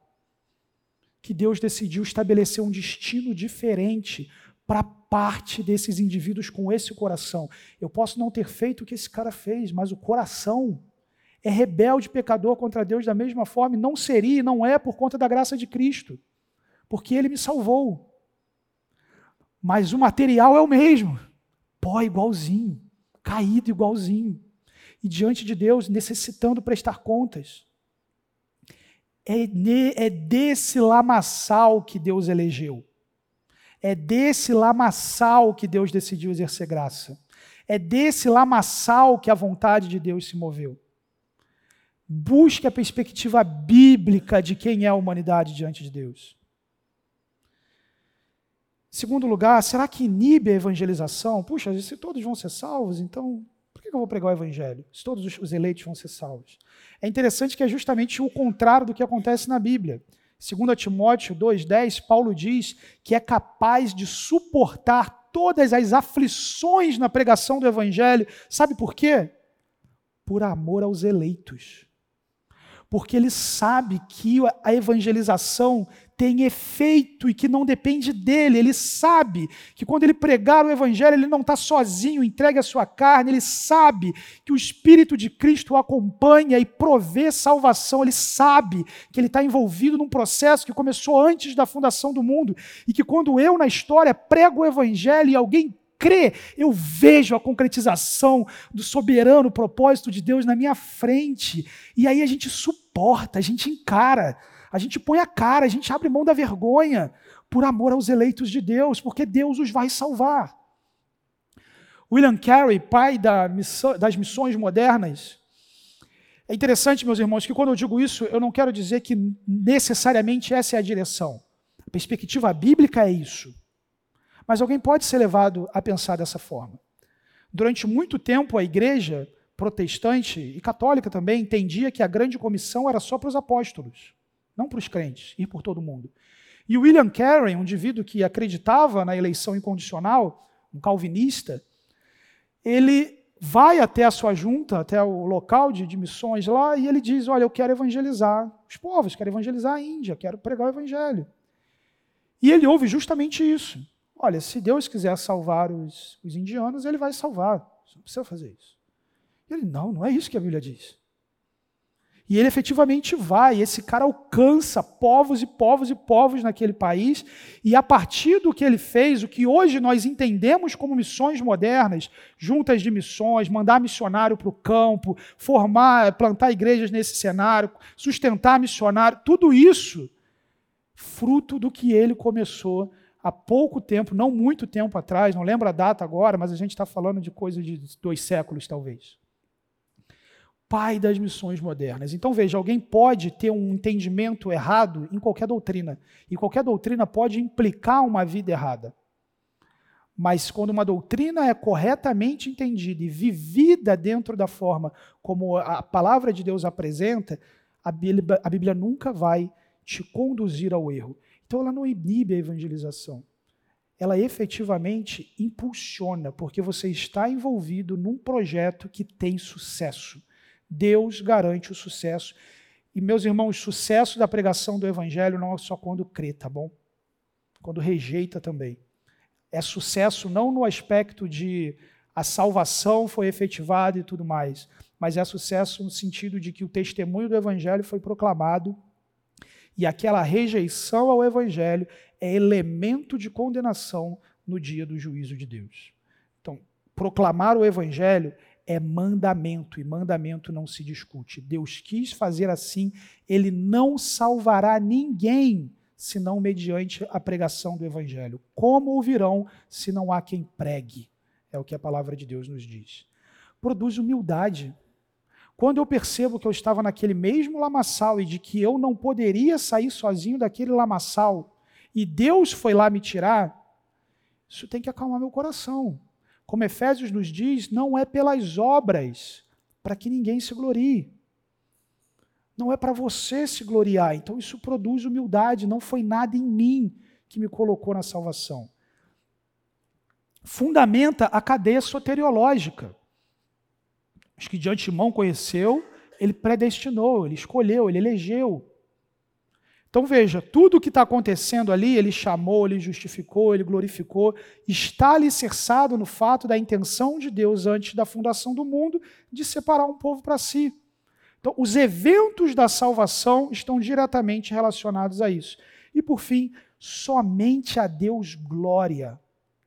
S1: que Deus decidiu estabelecer um destino diferente para parte desses indivíduos com esse coração. Eu posso não ter feito o que esse cara fez, mas o coração é rebelde, pecador contra Deus da mesma forma, e não seria e não é por conta da graça de Cristo, porque ele me salvou. Mas o material é o mesmo, pó igualzinho, caído igualzinho, e diante de Deus necessitando prestar contas. É, é desse lamaçal que Deus elegeu. É desse lamaçal que Deus decidiu exercer graça. É desse lamaçal que a vontade de Deus se moveu. Busque a perspectiva bíblica de quem é a humanidade diante de Deus. Segundo lugar, será que inibe a evangelização? Puxa, se todos vão ser salvos, então por que eu vou pregar o evangelho? Se todos os eleitos vão ser salvos. É interessante que é justamente o contrário do que acontece na Bíblia. 2 Timóteo 2,10, Paulo diz que é capaz de suportar todas as aflições na pregação do Evangelho. Sabe por quê? Por amor aos eleitos. Porque ele sabe que a evangelização tem efeito e que não depende dele. Ele sabe que quando ele pregar o Evangelho, ele não está sozinho, entregue a sua carne. Ele sabe que o Espírito de Cristo o acompanha e provê salvação. Ele sabe que ele está envolvido num processo que começou antes da fundação do mundo e que quando eu, na história, prego o Evangelho e alguém crê, eu vejo a concretização do soberano propósito de Deus na minha frente. E aí a gente suporta, a gente encara a gente põe a cara, a gente abre mão da vergonha por amor aos eleitos de Deus, porque Deus os vai salvar. William Carey, pai da missão, das missões modernas, é interessante, meus irmãos, que quando eu digo isso, eu não quero dizer que necessariamente essa é a direção. A perspectiva bíblica é isso. Mas alguém pode ser levado a pensar dessa forma. Durante muito tempo, a igreja protestante e católica também entendia que a grande comissão era só para os apóstolos não para os crentes, ir por todo mundo. E William Carey, um indivíduo que acreditava na eleição incondicional, um calvinista, ele vai até a sua junta, até o local de, de missões lá, e ele diz: Olha, eu quero evangelizar os povos, quero evangelizar a Índia, quero pregar o evangelho. E ele ouve justamente isso. Olha, se Deus quiser salvar os, os indianos, ele vai salvar. Você não precisa fazer isso. Ele, não, não é isso que a Bíblia diz. E ele efetivamente vai, esse cara alcança povos e povos e povos naquele país, e a partir do que ele fez, o que hoje nós entendemos como missões modernas, juntas de missões, mandar missionário para o campo, formar, plantar igrejas nesse cenário, sustentar missionário, tudo isso fruto do que ele começou há pouco tempo, não muito tempo atrás, não lembro a data agora, mas a gente está falando de coisa de dois séculos, talvez pai das missões modernas. Então veja, alguém pode ter um entendimento errado em qualquer doutrina, e qualquer doutrina pode implicar uma vida errada. Mas quando uma doutrina é corretamente entendida e vivida dentro da forma como a palavra de Deus apresenta, a Bíblia, a Bíblia nunca vai te conduzir ao erro. Então ela não inibe a evangelização. Ela efetivamente impulsiona, porque você está envolvido num projeto que tem sucesso. Deus garante o sucesso. E, meus irmãos, sucesso da pregação do Evangelho não é só quando crê, tá bom? Quando rejeita também. É sucesso não no aspecto de a salvação foi efetivada e tudo mais, mas é sucesso no sentido de que o testemunho do Evangelho foi proclamado e aquela rejeição ao Evangelho é elemento de condenação no dia do juízo de Deus. Então, proclamar o Evangelho é mandamento, e mandamento não se discute. Deus quis fazer assim, ele não salvará ninguém senão mediante a pregação do evangelho. Como ouvirão se não há quem pregue? É o que a palavra de Deus nos diz. Produz humildade. Quando eu percebo que eu estava naquele mesmo lamaçal e de que eu não poderia sair sozinho daquele lamaçal, e Deus foi lá me tirar, isso tem que acalmar meu coração. Como Efésios nos diz, não é pelas obras, para que ninguém se glorie. Não é para você se gloriar. Então isso produz humildade. Não foi nada em mim que me colocou na salvação. Fundamenta a cadeia soteriológica. Os que de antemão conheceu, ele predestinou, ele escolheu, ele elegeu. Então veja, tudo o que está acontecendo ali, ele chamou, ele justificou, ele glorificou, está alicerçado no fato da intenção de Deus antes da fundação do mundo de separar um povo para si. Então, os eventos da salvação estão diretamente relacionados a isso. E por fim, somente a Deus glória.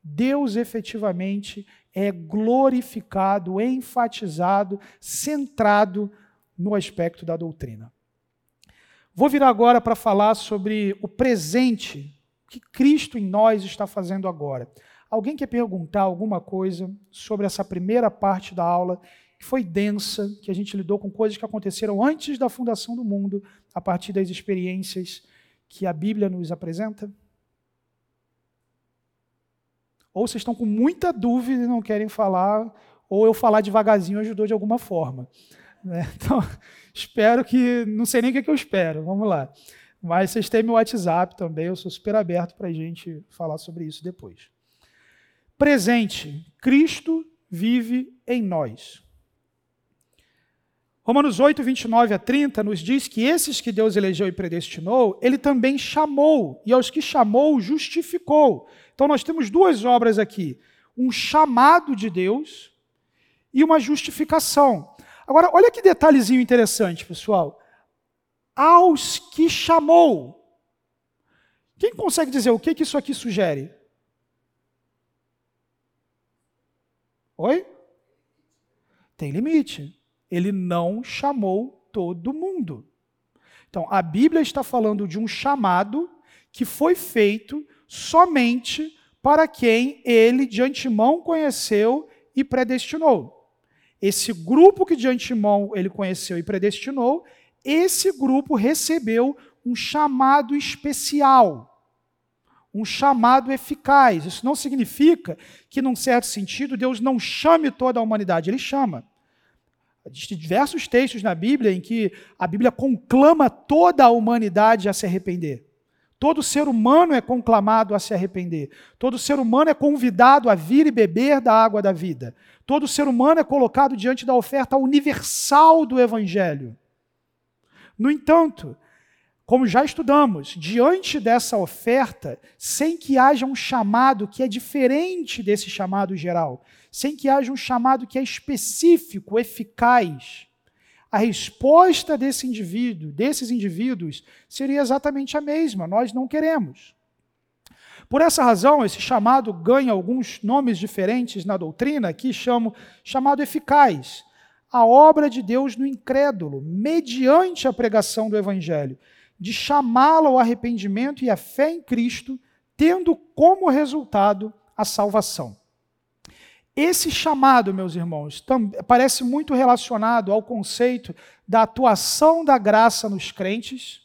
S1: Deus efetivamente é glorificado, enfatizado, centrado no aspecto da doutrina. Vou virar agora para falar sobre o presente, o que Cristo em nós está fazendo agora. Alguém quer perguntar alguma coisa sobre essa primeira parte da aula, que foi densa, que a gente lidou com coisas que aconteceram antes da fundação do mundo, a partir das experiências que a Bíblia nos apresenta? Ou vocês estão com muita dúvida e não querem falar, ou eu falar devagarzinho ajudou de alguma forma. Né? Então, espero que. Não sei nem o que, é que eu espero, vamos lá. Mas vocês têm meu WhatsApp também, eu sou super aberto para a gente falar sobre isso depois. Presente, Cristo vive em nós. Romanos 8, 29 a 30 nos diz que esses que Deus elegeu e predestinou, ele também chamou, e aos que chamou, justificou. Então nós temos duas obras aqui: um chamado de Deus e uma justificação. Agora, olha que detalhezinho interessante, pessoal. Aos que chamou. Quem consegue dizer o que, que isso aqui sugere? Oi? Tem limite. Ele não chamou todo mundo. Então, a Bíblia está falando de um chamado que foi feito somente para quem ele de antemão conheceu e predestinou. Esse grupo que de antemão ele conheceu e predestinou, esse grupo recebeu um chamado especial, um chamado eficaz. Isso não significa que, num certo sentido, Deus não chame toda a humanidade, ele chama. Existem diversos textos na Bíblia em que a Bíblia conclama toda a humanidade a se arrepender. Todo ser humano é conclamado a se arrepender. Todo ser humano é convidado a vir e beber da água da vida. Todo ser humano é colocado diante da oferta universal do Evangelho. No entanto, como já estudamos, diante dessa oferta, sem que haja um chamado que é diferente desse chamado geral, sem que haja um chamado que é específico, eficaz, a resposta desse indivíduo, desses indivíduos, seria exatamente a mesma. Nós não queremos. Por essa razão, esse chamado ganha alguns nomes diferentes na doutrina, que chamo chamado eficaz. A obra de Deus no incrédulo, mediante a pregação do Evangelho, de chamá-lo ao arrependimento e à fé em Cristo, tendo como resultado a salvação. Esse chamado, meus irmãos, parece muito relacionado ao conceito da atuação da graça nos crentes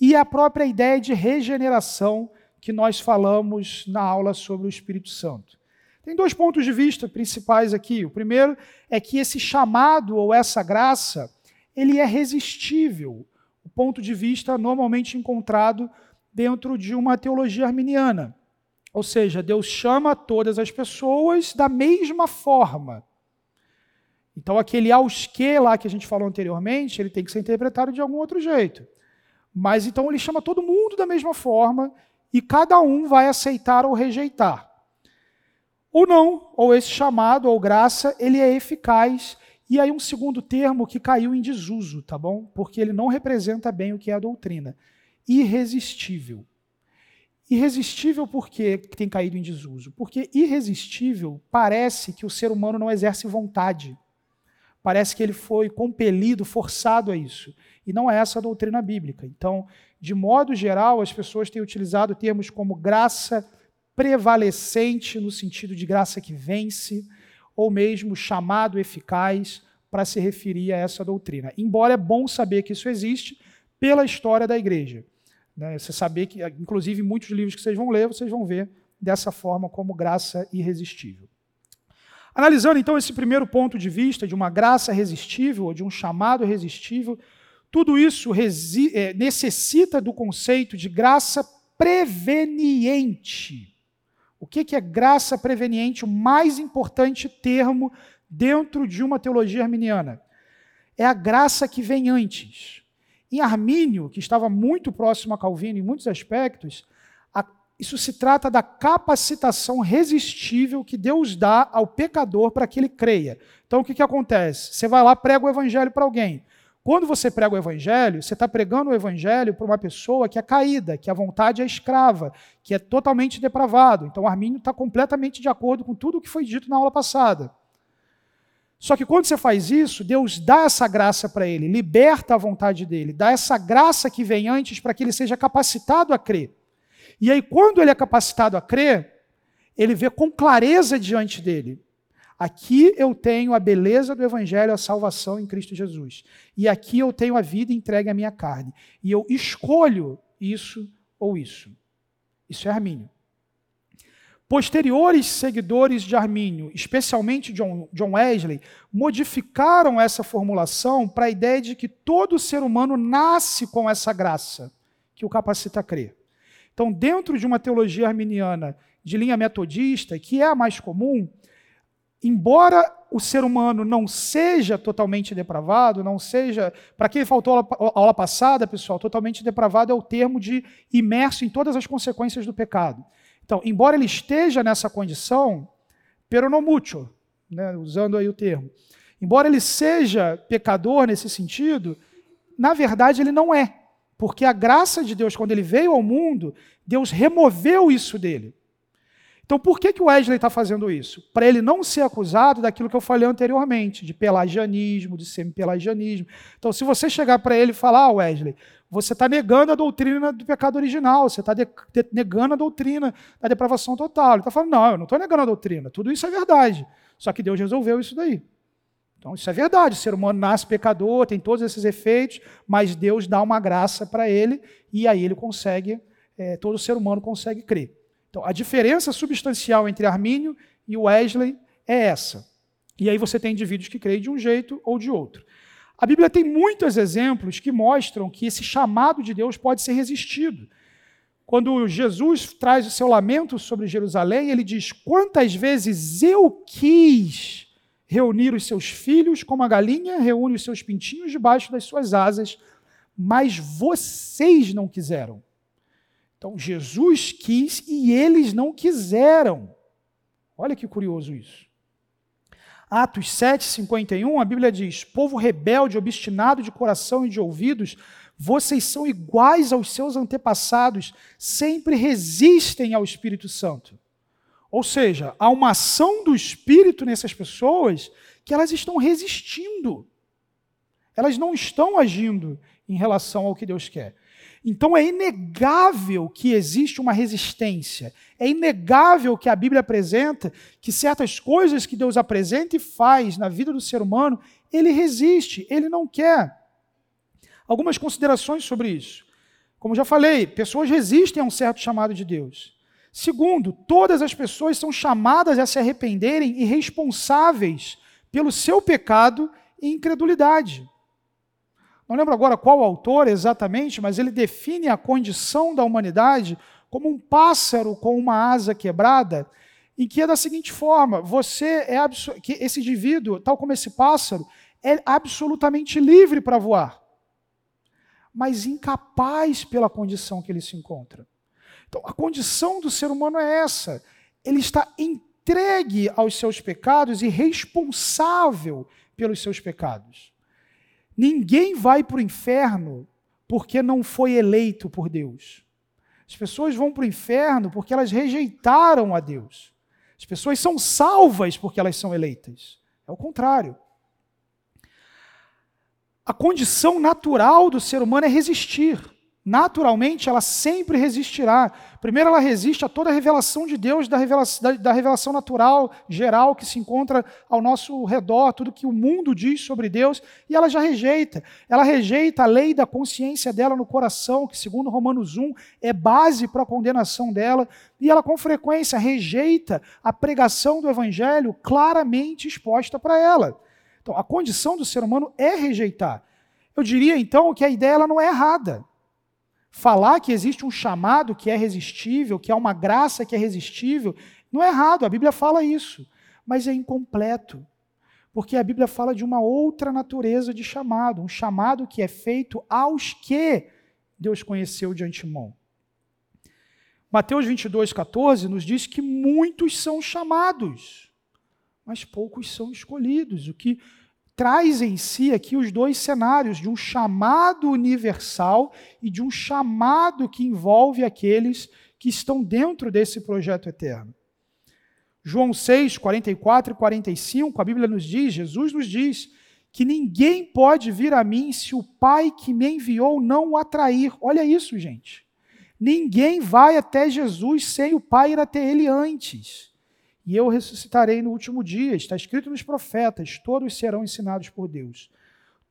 S1: e à própria ideia de regeneração que nós falamos na aula sobre o Espírito Santo. Tem dois pontos de vista principais aqui. O primeiro é que esse chamado ou essa graça, ele é resistível. O ponto de vista normalmente encontrado dentro de uma teologia arminiana. Ou seja, Deus chama todas as pessoas da mesma forma. Então, aquele aos que lá que a gente falou anteriormente, ele tem que ser interpretado de algum outro jeito. Mas então ele chama todo mundo da mesma forma e cada um vai aceitar ou rejeitar. Ou não, ou esse chamado ou graça, ele é eficaz. E aí um segundo termo que caiu em desuso, tá bom? Porque ele não representa bem o que é a doutrina. Irresistível. Irresistível por que tem caído em desuso? Porque irresistível parece que o ser humano não exerce vontade. Parece que ele foi compelido, forçado a isso. E não é essa a doutrina bíblica. Então, de modo geral, as pessoas têm utilizado termos como graça prevalecente, no sentido de graça que vence, ou mesmo chamado eficaz, para se referir a essa doutrina. Embora é bom saber que isso existe pela história da igreja. Né? Você saber que, inclusive, muitos livros que vocês vão ler, vocês vão ver dessa forma como graça irresistível. Analisando então esse primeiro ponto de vista de uma graça resistível, ou de um chamado irresistível, Tudo isso é, necessita do conceito de graça preveniente. O que é graça preveniente? O mais importante termo dentro de uma teologia arminiana. É a graça que vem antes. Em Armínio, que estava muito próximo a Calvino em muitos aspectos, a, isso se trata da capacitação resistível que Deus dá ao pecador para que ele creia. Então, o que, que acontece? Você vai lá, prega o evangelho para alguém. Quando você prega o evangelho, você está pregando o evangelho para uma pessoa que é caída, que a vontade é escrava, que é totalmente depravado. Então, Armínio está completamente de acordo com tudo o que foi dito na aula passada. Só que quando você faz isso, Deus dá essa graça para ele, liberta a vontade dele, dá essa graça que vem antes para que ele seja capacitado a crer. E aí, quando ele é capacitado a crer, ele vê com clareza diante dele: aqui eu tenho a beleza do Evangelho, a salvação em Cristo Jesus. E aqui eu tenho a vida entregue à minha carne. E eu escolho isso ou isso. Isso é Armínio. Posteriores seguidores de Armínio, especialmente John, John Wesley, modificaram essa formulação para a ideia de que todo ser humano nasce com essa graça que o capacita a crer. Então, dentro de uma teologia arminiana de linha metodista, que é a mais comum, embora o ser humano não seja totalmente depravado, não seja. Para quem faltou a aula passada, pessoal, totalmente depravado é o termo de imerso em todas as consequências do pecado. Então, embora ele esteja nessa condição, peronomútil, né, usando aí o termo, embora ele seja pecador nesse sentido, na verdade ele não é. Porque a graça de Deus, quando ele veio ao mundo, Deus removeu isso dele. Então, por que, que o Wesley está fazendo isso? Para ele não ser acusado daquilo que eu falei anteriormente, de pelagianismo, de semi-pelagianismo. Então, se você chegar para ele e falar, ah, Wesley, você está negando a doutrina do pecado original, você está negando a doutrina da depravação total. Ele está falando, não, eu não estou negando a doutrina, tudo isso é verdade. Só que Deus resolveu isso daí. Então, isso é verdade, o ser humano nasce pecador, tem todos esses efeitos, mas Deus dá uma graça para ele e aí ele consegue, é, todo ser humano consegue crer. Então, a diferença substancial entre Armínio e Wesley é essa. E aí você tem indivíduos que creem de um jeito ou de outro. A Bíblia tem muitos exemplos que mostram que esse chamado de Deus pode ser resistido. Quando Jesus traz o seu lamento sobre Jerusalém, ele diz: Quantas vezes eu quis reunir os seus filhos, como a galinha reúne os seus pintinhos debaixo das suas asas, mas vocês não quiseram. Então, Jesus quis e eles não quiseram. Olha que curioso isso. Atos 7, 51, a Bíblia diz: Povo rebelde, obstinado de coração e de ouvidos, vocês são iguais aos seus antepassados, sempre resistem ao Espírito Santo. Ou seja, há uma ação do Espírito nessas pessoas que elas estão resistindo. Elas não estão agindo em relação ao que Deus quer. Então é inegável que existe uma resistência. É inegável que a Bíblia apresenta que certas coisas que Deus apresenta e faz na vida do ser humano, ele resiste, ele não quer. Algumas considerações sobre isso. Como já falei, pessoas resistem a um certo chamado de Deus. Segundo, todas as pessoas são chamadas a se arrependerem e responsáveis pelo seu pecado e incredulidade. Não lembro agora qual autor exatamente, mas ele define a condição da humanidade como um pássaro com uma asa quebrada, em que é da seguinte forma: você é que esse indivíduo, tal como esse pássaro, é absolutamente livre para voar, mas incapaz pela condição que ele se encontra. Então, a condição do ser humano é essa: ele está entregue aos seus pecados e responsável pelos seus pecados. Ninguém vai para o inferno porque não foi eleito por Deus. As pessoas vão para o inferno porque elas rejeitaram a Deus. As pessoas são salvas porque elas são eleitas. É o contrário. A condição natural do ser humano é resistir naturalmente ela sempre resistirá. Primeiro, ela resiste a toda a revelação de Deus, da revelação, da, revelação, natural, geral, que se encontra ao nosso redor, tudo que o mundo diz sobre Deus, e ela já rejeita. Ela rejeita a lei da consciência dela no coração, que, segundo Romanos 1, é base para a condenação dela, e ela, com frequência, rejeita a pregação do Evangelho claramente exposta para ela. Então, a condição do ser humano é rejeitar. Eu diria então que a ideia ela não é errada. Falar que existe um chamado que é resistível, que há uma graça que é resistível, não é errado, a Bíblia fala isso, mas é incompleto. Porque a Bíblia fala de uma outra natureza de chamado, um chamado que é feito aos que Deus conheceu de antemão. Mateus 22, 14 nos diz que muitos são chamados, mas poucos são escolhidos, o que traz em si aqui os dois cenários de um chamado universal e de um chamado que envolve aqueles que estão dentro desse projeto eterno. João 6, 44 e 45, a Bíblia nos diz, Jesus nos diz, que ninguém pode vir a mim se o Pai que me enviou não o atrair. Olha isso, gente. Ninguém vai até Jesus sem o Pai ir até ele antes. E eu ressuscitarei no último dia. Está escrito nos profetas: todos serão ensinados por Deus.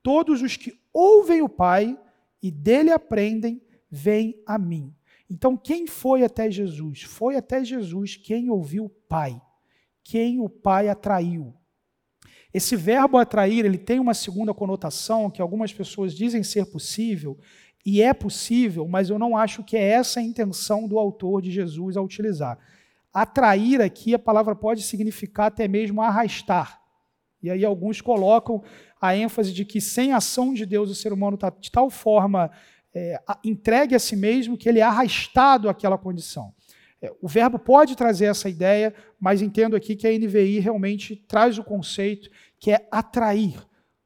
S1: Todos os que ouvem o Pai e dele aprendem, vêm a mim. Então, quem foi até Jesus? Foi até Jesus quem ouviu o Pai, quem o Pai atraiu. Esse verbo atrair, ele tem uma segunda conotação que algumas pessoas dizem ser possível, e é possível, mas eu não acho que é essa a intenção do autor de Jesus a utilizar. Atrair aqui, a palavra pode significar até mesmo arrastar. E aí alguns colocam a ênfase de que sem ação de Deus o ser humano está de tal forma é, entregue a si mesmo que ele é arrastado àquela condição. É, o verbo pode trazer essa ideia, mas entendo aqui que a NVI realmente traz o conceito que é atrair,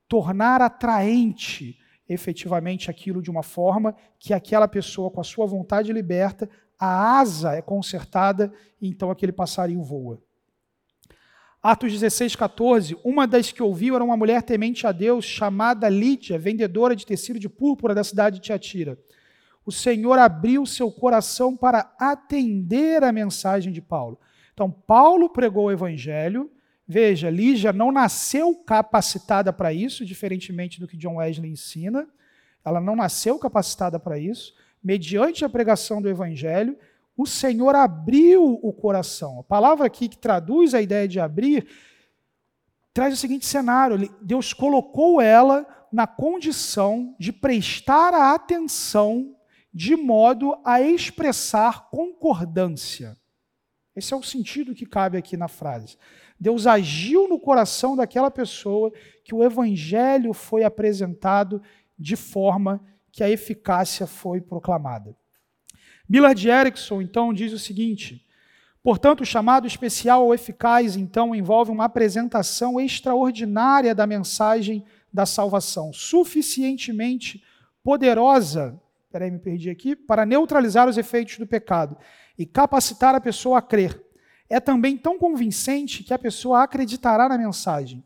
S1: tornar atraente efetivamente aquilo de uma forma que aquela pessoa, com a sua vontade liberta, a asa é consertada e então aquele passarinho voa. Atos 16, 14. Uma das que ouviu era uma mulher temente a Deus, chamada Lídia, vendedora de tecido de púrpura da cidade de Tiatira. O Senhor abriu seu coração para atender a mensagem de Paulo. Então, Paulo pregou o evangelho, Veja, Lígia não nasceu capacitada para isso, diferentemente do que John Wesley ensina. Ela não nasceu capacitada para isso. Mediante a pregação do Evangelho, o Senhor abriu o coração. A palavra aqui que traduz a ideia de abrir traz o seguinte cenário: Deus colocou ela na condição de prestar a atenção de modo a expressar concordância. Esse é o sentido que cabe aqui na frase. Deus agiu no coração daquela pessoa que o evangelho foi apresentado de forma que a eficácia foi proclamada. Millard Erickson, então, diz o seguinte: portanto, o chamado especial ou eficaz, então, envolve uma apresentação extraordinária da mensagem da salvação, suficientemente poderosa, peraí, me perdi aqui, para neutralizar os efeitos do pecado e capacitar a pessoa a crer é também tão convincente que a pessoa acreditará na mensagem.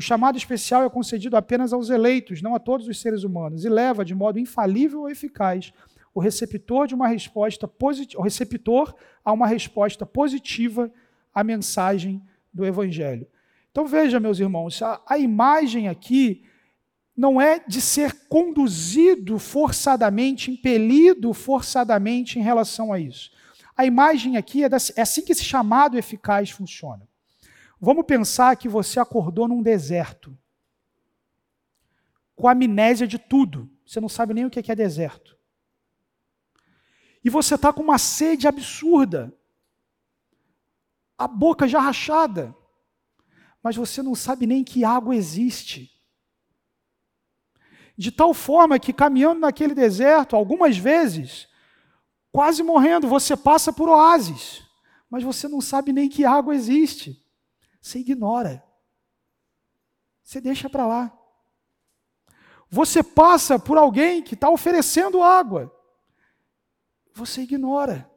S1: O chamado especial é concedido apenas aos eleitos, não a todos os seres humanos, e leva de modo infalível ou eficaz o receptor de uma resposta positiva, o receptor a uma resposta positiva à mensagem do evangelho. Então veja, meus irmãos, a, a imagem aqui não é de ser conduzido forçadamente, impelido forçadamente em relação a isso. A imagem aqui é, é assim que esse chamado eficaz funciona. Vamos pensar que você acordou num deserto, com amnésia de tudo. Você não sabe nem o que é deserto. E você está com uma sede absurda, a boca já rachada, mas você não sabe nem que água existe. De tal forma que caminhando naquele deserto, algumas vezes, quase morrendo, você passa por oásis, mas você não sabe nem que água existe. Você ignora. Você deixa para lá. Você passa por alguém que está oferecendo água. Você ignora.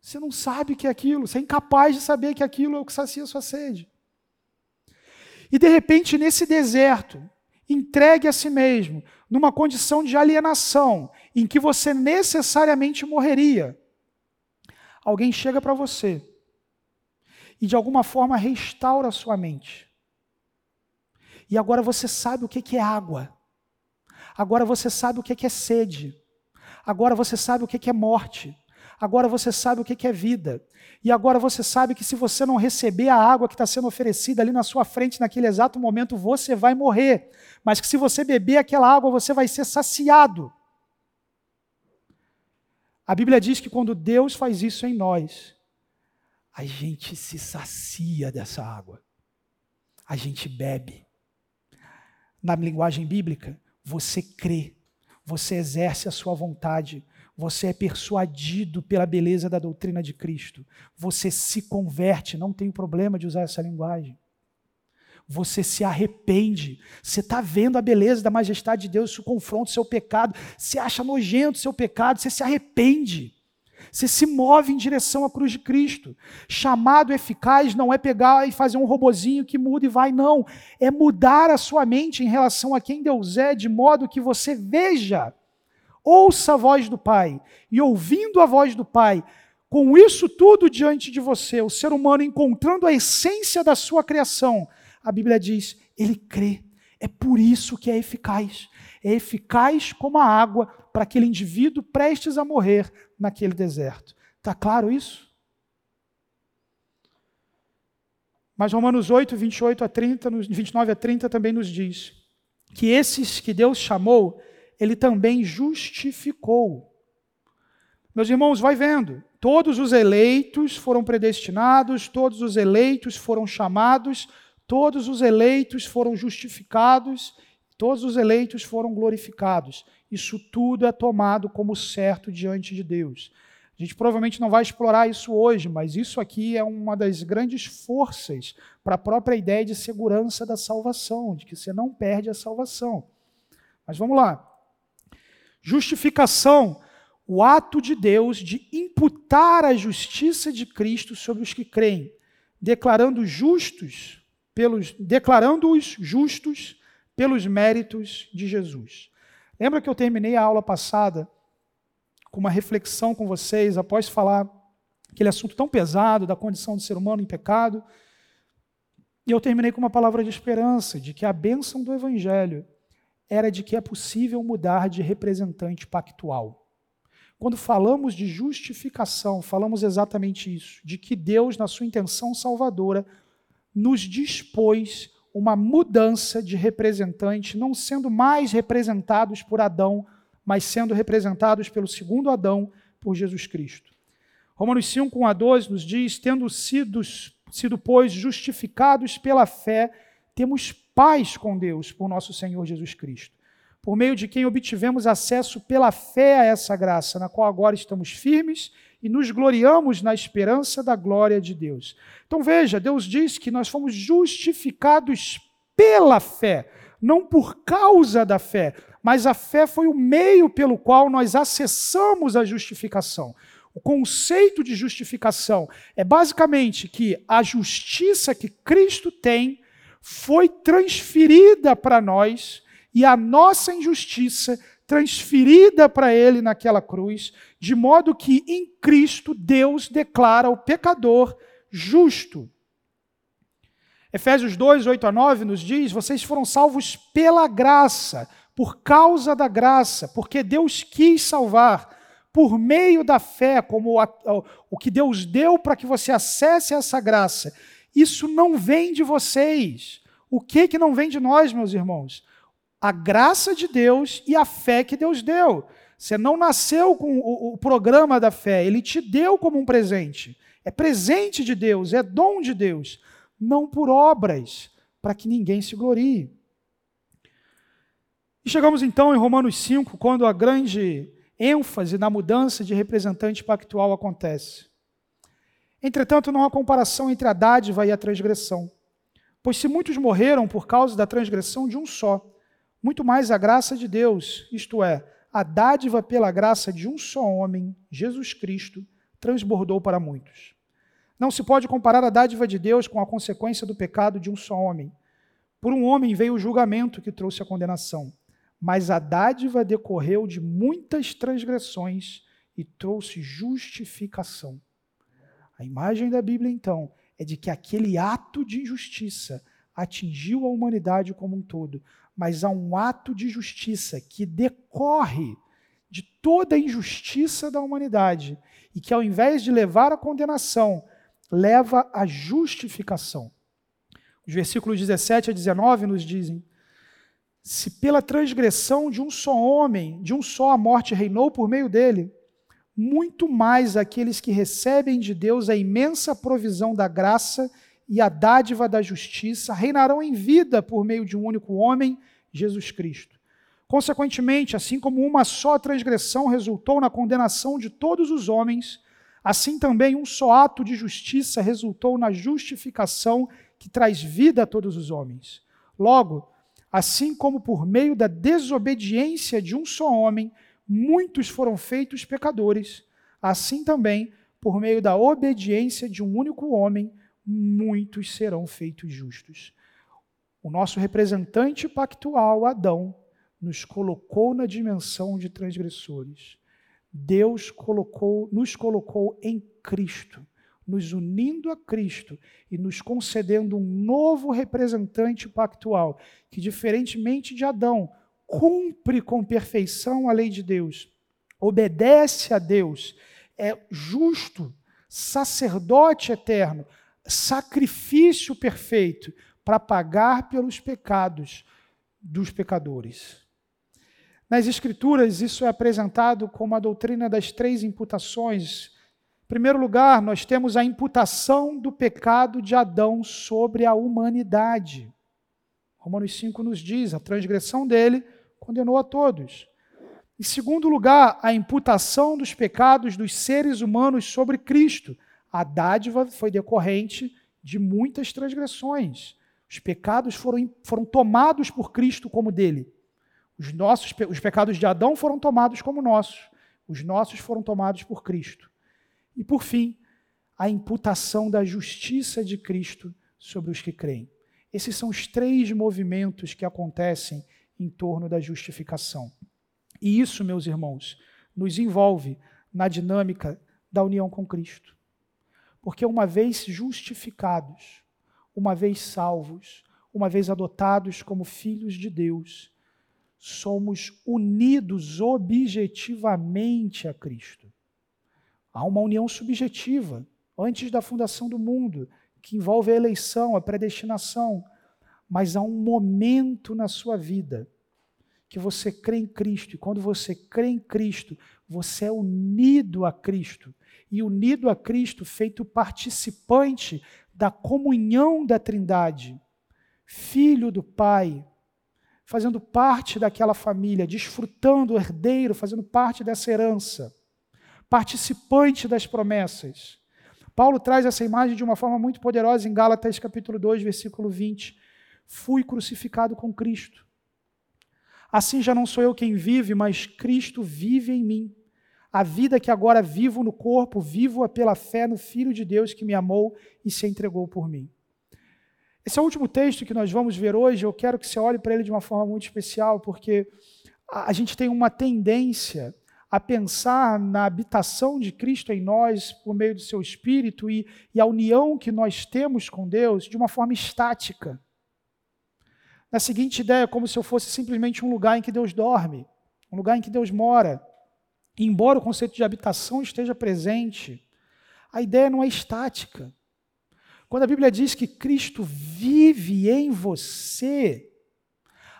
S1: Você não sabe o que é aquilo. Você é incapaz de saber que aquilo é o que sacia sua sede. E de repente, nesse deserto, entregue a si mesmo, numa condição de alienação, em que você necessariamente morreria. Alguém chega para você e de alguma forma restaura a sua mente. E agora você sabe o que é água. Agora você sabe o que é sede. Agora você sabe o que é morte. Agora você sabe o que é vida. E agora você sabe que se você não receber a água que está sendo oferecida ali na sua frente naquele exato momento, você vai morrer. Mas que se você beber aquela água, você vai ser saciado. A Bíblia diz que quando Deus faz isso em nós, a gente se sacia dessa água. A gente bebe. Na linguagem bíblica, você crê, você exerce a sua vontade, você é persuadido pela beleza da doutrina de Cristo. Você se converte, não tem problema de usar essa linguagem. Você se arrepende. Você está vendo a beleza da majestade de Deus, isso confronta o seu pecado. Você acha nojento o seu pecado, você se arrepende. Você se move em direção à cruz de Cristo. Chamado eficaz não é pegar e fazer um robozinho que muda e vai, não. É mudar a sua mente em relação a quem Deus é, de modo que você veja ouça a voz do Pai, e ouvindo a voz do Pai, com isso tudo diante de você, o ser humano encontrando a essência da sua criação, a Bíblia diz, ele crê. É por isso que é eficaz. É eficaz como a água para aquele indivíduo prestes a morrer naquele deserto. Está claro isso? Mas Romanos 8, 28 a 30, 29 a 30 também nos diz que esses que Deus chamou, ele também justificou. Meus irmãos, vai vendo. Todos os eleitos foram predestinados, todos os eleitos foram chamados, todos os eleitos foram justificados, todos os eleitos foram glorificados. Isso tudo é tomado como certo diante de Deus. A gente provavelmente não vai explorar isso hoje, mas isso aqui é uma das grandes forças para a própria ideia de segurança da salvação, de que você não perde a salvação. Mas vamos lá. Justificação, o ato de Deus de imputar a justiça de Cristo sobre os que creem, declarando justos pelos declarando-os justos pelos méritos de Jesus. Lembra que eu terminei a aula passada com uma reflexão com vocês após falar aquele assunto tão pesado da condição do ser humano em pecado? E eu terminei com uma palavra de esperança, de que a bênção do evangelho era de que é possível mudar de representante pactual. Quando falamos de justificação, falamos exatamente isso, de que Deus, na sua intenção salvadora, nos dispôs uma mudança de representante, não sendo mais representados por Adão, mas sendo representados pelo segundo Adão, por Jesus Cristo. Romanos 5, 1 a 12 nos diz: tendo sido, sido, pois, justificados pela fé, temos paz com Deus por nosso Senhor Jesus Cristo, por meio de quem obtivemos acesso pela fé a essa graça, na qual agora estamos firmes e nos gloriamos na esperança da glória de Deus. Então veja, Deus diz que nós fomos justificados pela fé, não por causa da fé, mas a fé foi o meio pelo qual nós acessamos a justificação. O conceito de justificação é basicamente que a justiça que Cristo tem foi transferida para nós e a nossa injustiça transferida para ele naquela cruz, de modo que em Cristo Deus declara o pecador justo. Efésios 2, 8 a 9 nos diz: vocês foram salvos pela graça, por causa da graça, porque Deus quis salvar, por meio da fé, como o que Deus deu para que você acesse essa graça. Isso não vem de vocês. O que que não vem de nós, meus irmãos? A graça de Deus e a fé que Deus deu. Você não nasceu com o, programa da fé, ele te deu como um presente. É presente de Deus, é dom de Deus, não por obras, para que ninguém se glorie. E chegamos então em Romanos 5, quando a grande ênfase na mudança de representante pactual acontece. Entretanto, não há comparação entre a dádiva e a transgressão. Pois se muitos morreram por causa da transgressão de um só, muito mais a graça de Deus, isto é, a dádiva pela graça de um só homem, Jesus Cristo, transbordou para muitos. Não se pode comparar a dádiva de Deus com a consequência do pecado de um só homem. Por um homem veio o julgamento que trouxe a condenação, mas a dádiva decorreu de muitas transgressões e trouxe justificação. A imagem da Bíblia, então, é de que aquele ato de injustiça atingiu a humanidade como um todo, mas há um ato de justiça que decorre de toda a injustiça da humanidade e que, ao invés de levar à condenação, leva à justificação. Os versículos 17 a 19 nos dizem: Se pela transgressão de um só homem, de um só a morte reinou por meio dele, muito mais aqueles que recebem de Deus a imensa provisão da graça e a dádiva da justiça reinarão em vida por meio de um único homem, Jesus Cristo. Consequentemente, assim como uma só transgressão resultou na condenação de todos os homens, assim também um só ato de justiça resultou na justificação que traz vida a todos os homens. Logo, assim como por meio da desobediência de um só homem, muitos foram feitos pecadores, assim também, por meio da obediência de um único homem, muitos serão feitos justos. O nosso representante pactual, Adão, nos colocou na dimensão de transgressores. Deus colocou, nos colocou em Cristo, nos unindo a Cristo e nos concedendo um novo representante pactual, que, diferentemente de Adão, cumpre com perfeição a lei de Deus, obedece a Deus, é justo, sacerdote eterno, sacrifício perfeito para pagar pelos pecados dos pecadores. Nas Escrituras, isso é apresentado como a doutrina das três imputações. Em primeiro lugar, nós temos a imputação do pecado de Adão sobre a humanidade. Romanos 5 nos diz: a transgressão dele condenou a todos. Em segundo lugar, a imputação dos pecados dos seres humanos sobre Cristo. A dádiva foi decorrente de muitas transgressões. Os pecados foram, foram tomados por Cristo como dele. Os, nossos, os pecados de Adão foram tomados como nossos. Os nossos foram tomados por Cristo. E, por fim, a imputação da justiça de Cristo sobre os que creem. Esses são os três movimentos que acontecem em torno da justificação. E isso, meus irmãos, nos envolve na dinâmica da união com Cristo. Porque uma vez justificados, uma vez salvos, uma vez adotados como filhos de Deus, somos unidos objetivamente a Cristo. Há uma união subjetiva, antes da fundação do mundo, que envolve a eleição, a predestinação, mas há um momento na sua vida que você crê em Cristo, e quando você crê em Cristo, você é unido a Cristo e unido a Cristo, feito participante da comunhão da Trindade, filho do Pai, fazendo parte daquela família, desfrutando, herdeiro, fazendo parte dessa herança, participante das promessas. Paulo traz essa imagem de uma forma muito poderosa em Gálatas capítulo 2, versículo 20. Fui crucificado com Cristo. Assim já não sou eu quem vive, mas Cristo vive em mim. A vida que agora vivo no corpo, vivo-a pela fé no Filho de Deus que me amou e se entregou por mim. Esse é o último texto que nós vamos ver hoje. Eu quero que você olhe para ele de uma forma muito especial, porque a gente tem uma tendência a pensar na habitação de Cristo em nós por meio do seu Espírito e, e a união que nós temos com Deus de uma forma estática. Na seguinte ideia, como se eu fosse simplesmente um lugar em que Deus dorme, um lugar em que Deus mora. Embora o conceito de habitação esteja presente, a ideia não é estática. Quando a Bíblia diz que Cristo vive em você,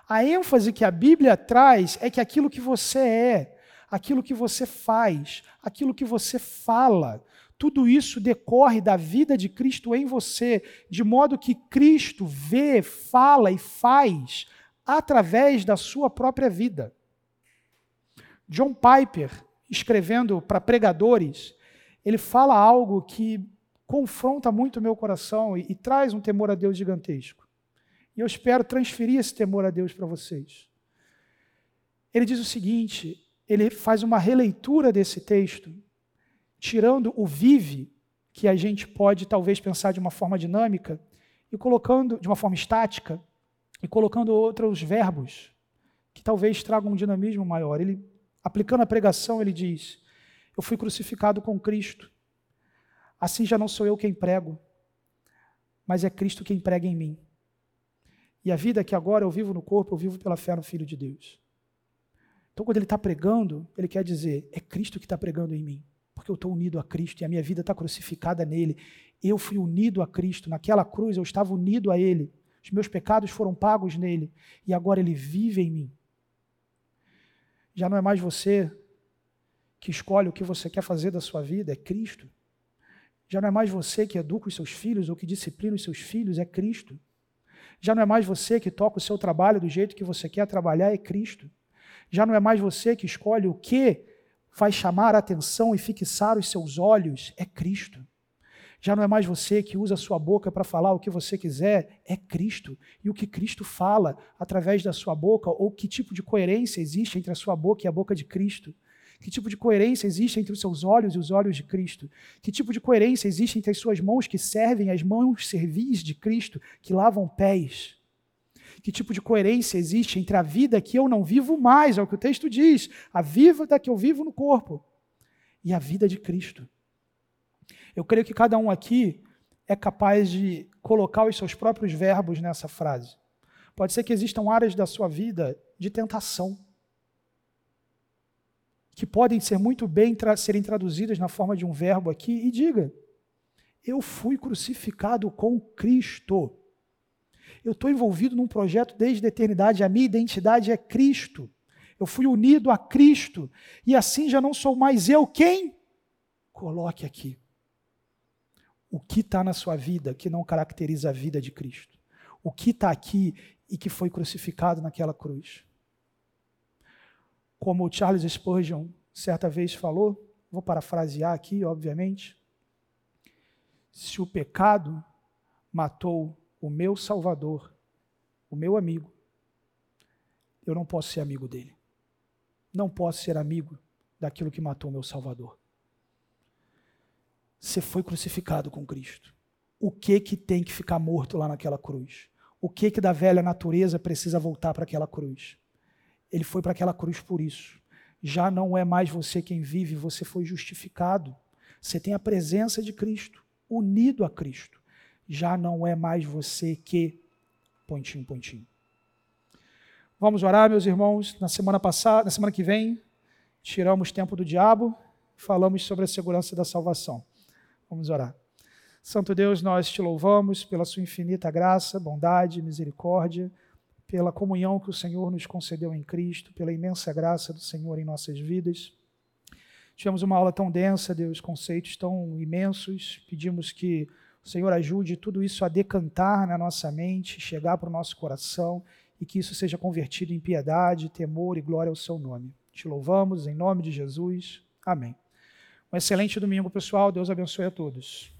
S1: a ênfase que a Bíblia traz é que aquilo que você é, aquilo que você faz, aquilo que você fala, tudo isso decorre da vida de Cristo em você, de modo que Cristo vê, fala e faz através da sua própria vida. John Piper, escrevendo para pregadores, ele fala algo que confronta muito o meu coração e, e traz um temor a Deus gigantesco. E eu espero transferir esse temor a Deus para vocês. Ele diz o seguinte: ele faz uma releitura desse texto, tirando o vive, que a gente pode talvez pensar de uma forma dinâmica, e colocando de uma forma estática, e colocando outros verbos que talvez tragam um dinamismo maior. Ele aplicando a pregação, ele diz: Eu fui crucificado com Cristo. Assim já não sou eu quem prego, mas é Cristo quem prega em mim. E a vida que agora eu vivo no corpo, eu vivo pela fé no Filho de Deus. Então, quando ele está pregando, ele quer dizer: é Cristo que está pregando em mim, porque eu estou unido a Cristo e a minha vida está crucificada nele. Eu fui unido a Cristo, naquela cruz eu estava unido a Ele. Os meus pecados foram pagos nele e agora ele vive em mim. Já não é mais você que escolhe o que você quer fazer da sua vida, é Cristo. Já não é mais você que educa os seus filhos ou que disciplina os seus filhos, é Cristo. Já não é mais você que toca o seu trabalho do jeito que você quer trabalhar, é Cristo. Já não é mais você que escolhe o que vai chamar a atenção e fixar os seus olhos, é Cristo. Já não é mais você que usa a sua boca para falar o que você quiser, é Cristo. E o que Cristo fala através da sua boca, ou que tipo de coerência existe entre a sua boca e a boca de Cristo. Que tipo de coerência existe entre os seus olhos e os olhos de Cristo? Que tipo de coerência existe entre as suas mãos que servem as mãos servis de Cristo, que lavam pés? Que tipo de coerência existe entre a vida que eu não vivo mais, é o que o texto diz, a vida que eu vivo no corpo, e a vida de Cristo? Eu creio que cada um aqui é capaz de colocar os seus próprios verbos nessa frase. Pode ser que existam áreas da sua vida de tentação que podem ser muito bem tra serem traduzidas na forma de um verbo aqui, e diga: Eu fui crucificado com Cristo. Eu estou envolvido num projeto desde a eternidade, a minha identidade é Cristo. Eu fui unido a Cristo, e assim já não sou mais eu quem? Coloque aqui. O que está na sua vida que não caracteriza a vida de Cristo? O que está aqui e que foi crucificado naquela cruz? Como o Charles Spurgeon certa vez falou, vou parafrasear aqui, obviamente. Se o pecado matou o meu Salvador, o meu amigo, eu não posso ser amigo dele. Não posso ser amigo daquilo que matou o meu Salvador. Você foi crucificado com Cristo. O que que tem que ficar morto lá naquela cruz? O que que da velha natureza precisa voltar para aquela cruz? Ele foi para aquela cruz por isso. Já não é mais você quem vive, você foi justificado. Você tem a presença de Cristo, unido a Cristo. Já não é mais você que. Pontinho, pontinho. Vamos orar, meus irmãos. Na semana passada, na semana que vem, tiramos tempo do diabo, falamos sobre a segurança da salvação. Vamos orar. Santo Deus, nós te louvamos pela sua infinita graça, bondade, misericórdia pela comunhão que o Senhor nos concedeu em Cristo, pela imensa graça do Senhor em nossas vidas. Tivemos uma aula tão densa, Deus, conceitos tão imensos. Pedimos que o Senhor ajude tudo isso a decantar na nossa mente, chegar para o nosso coração e que isso seja convertido em piedade, temor e glória ao seu nome. Te louvamos em nome de Jesus. Amém. Um excelente domingo, pessoal. Deus abençoe a todos.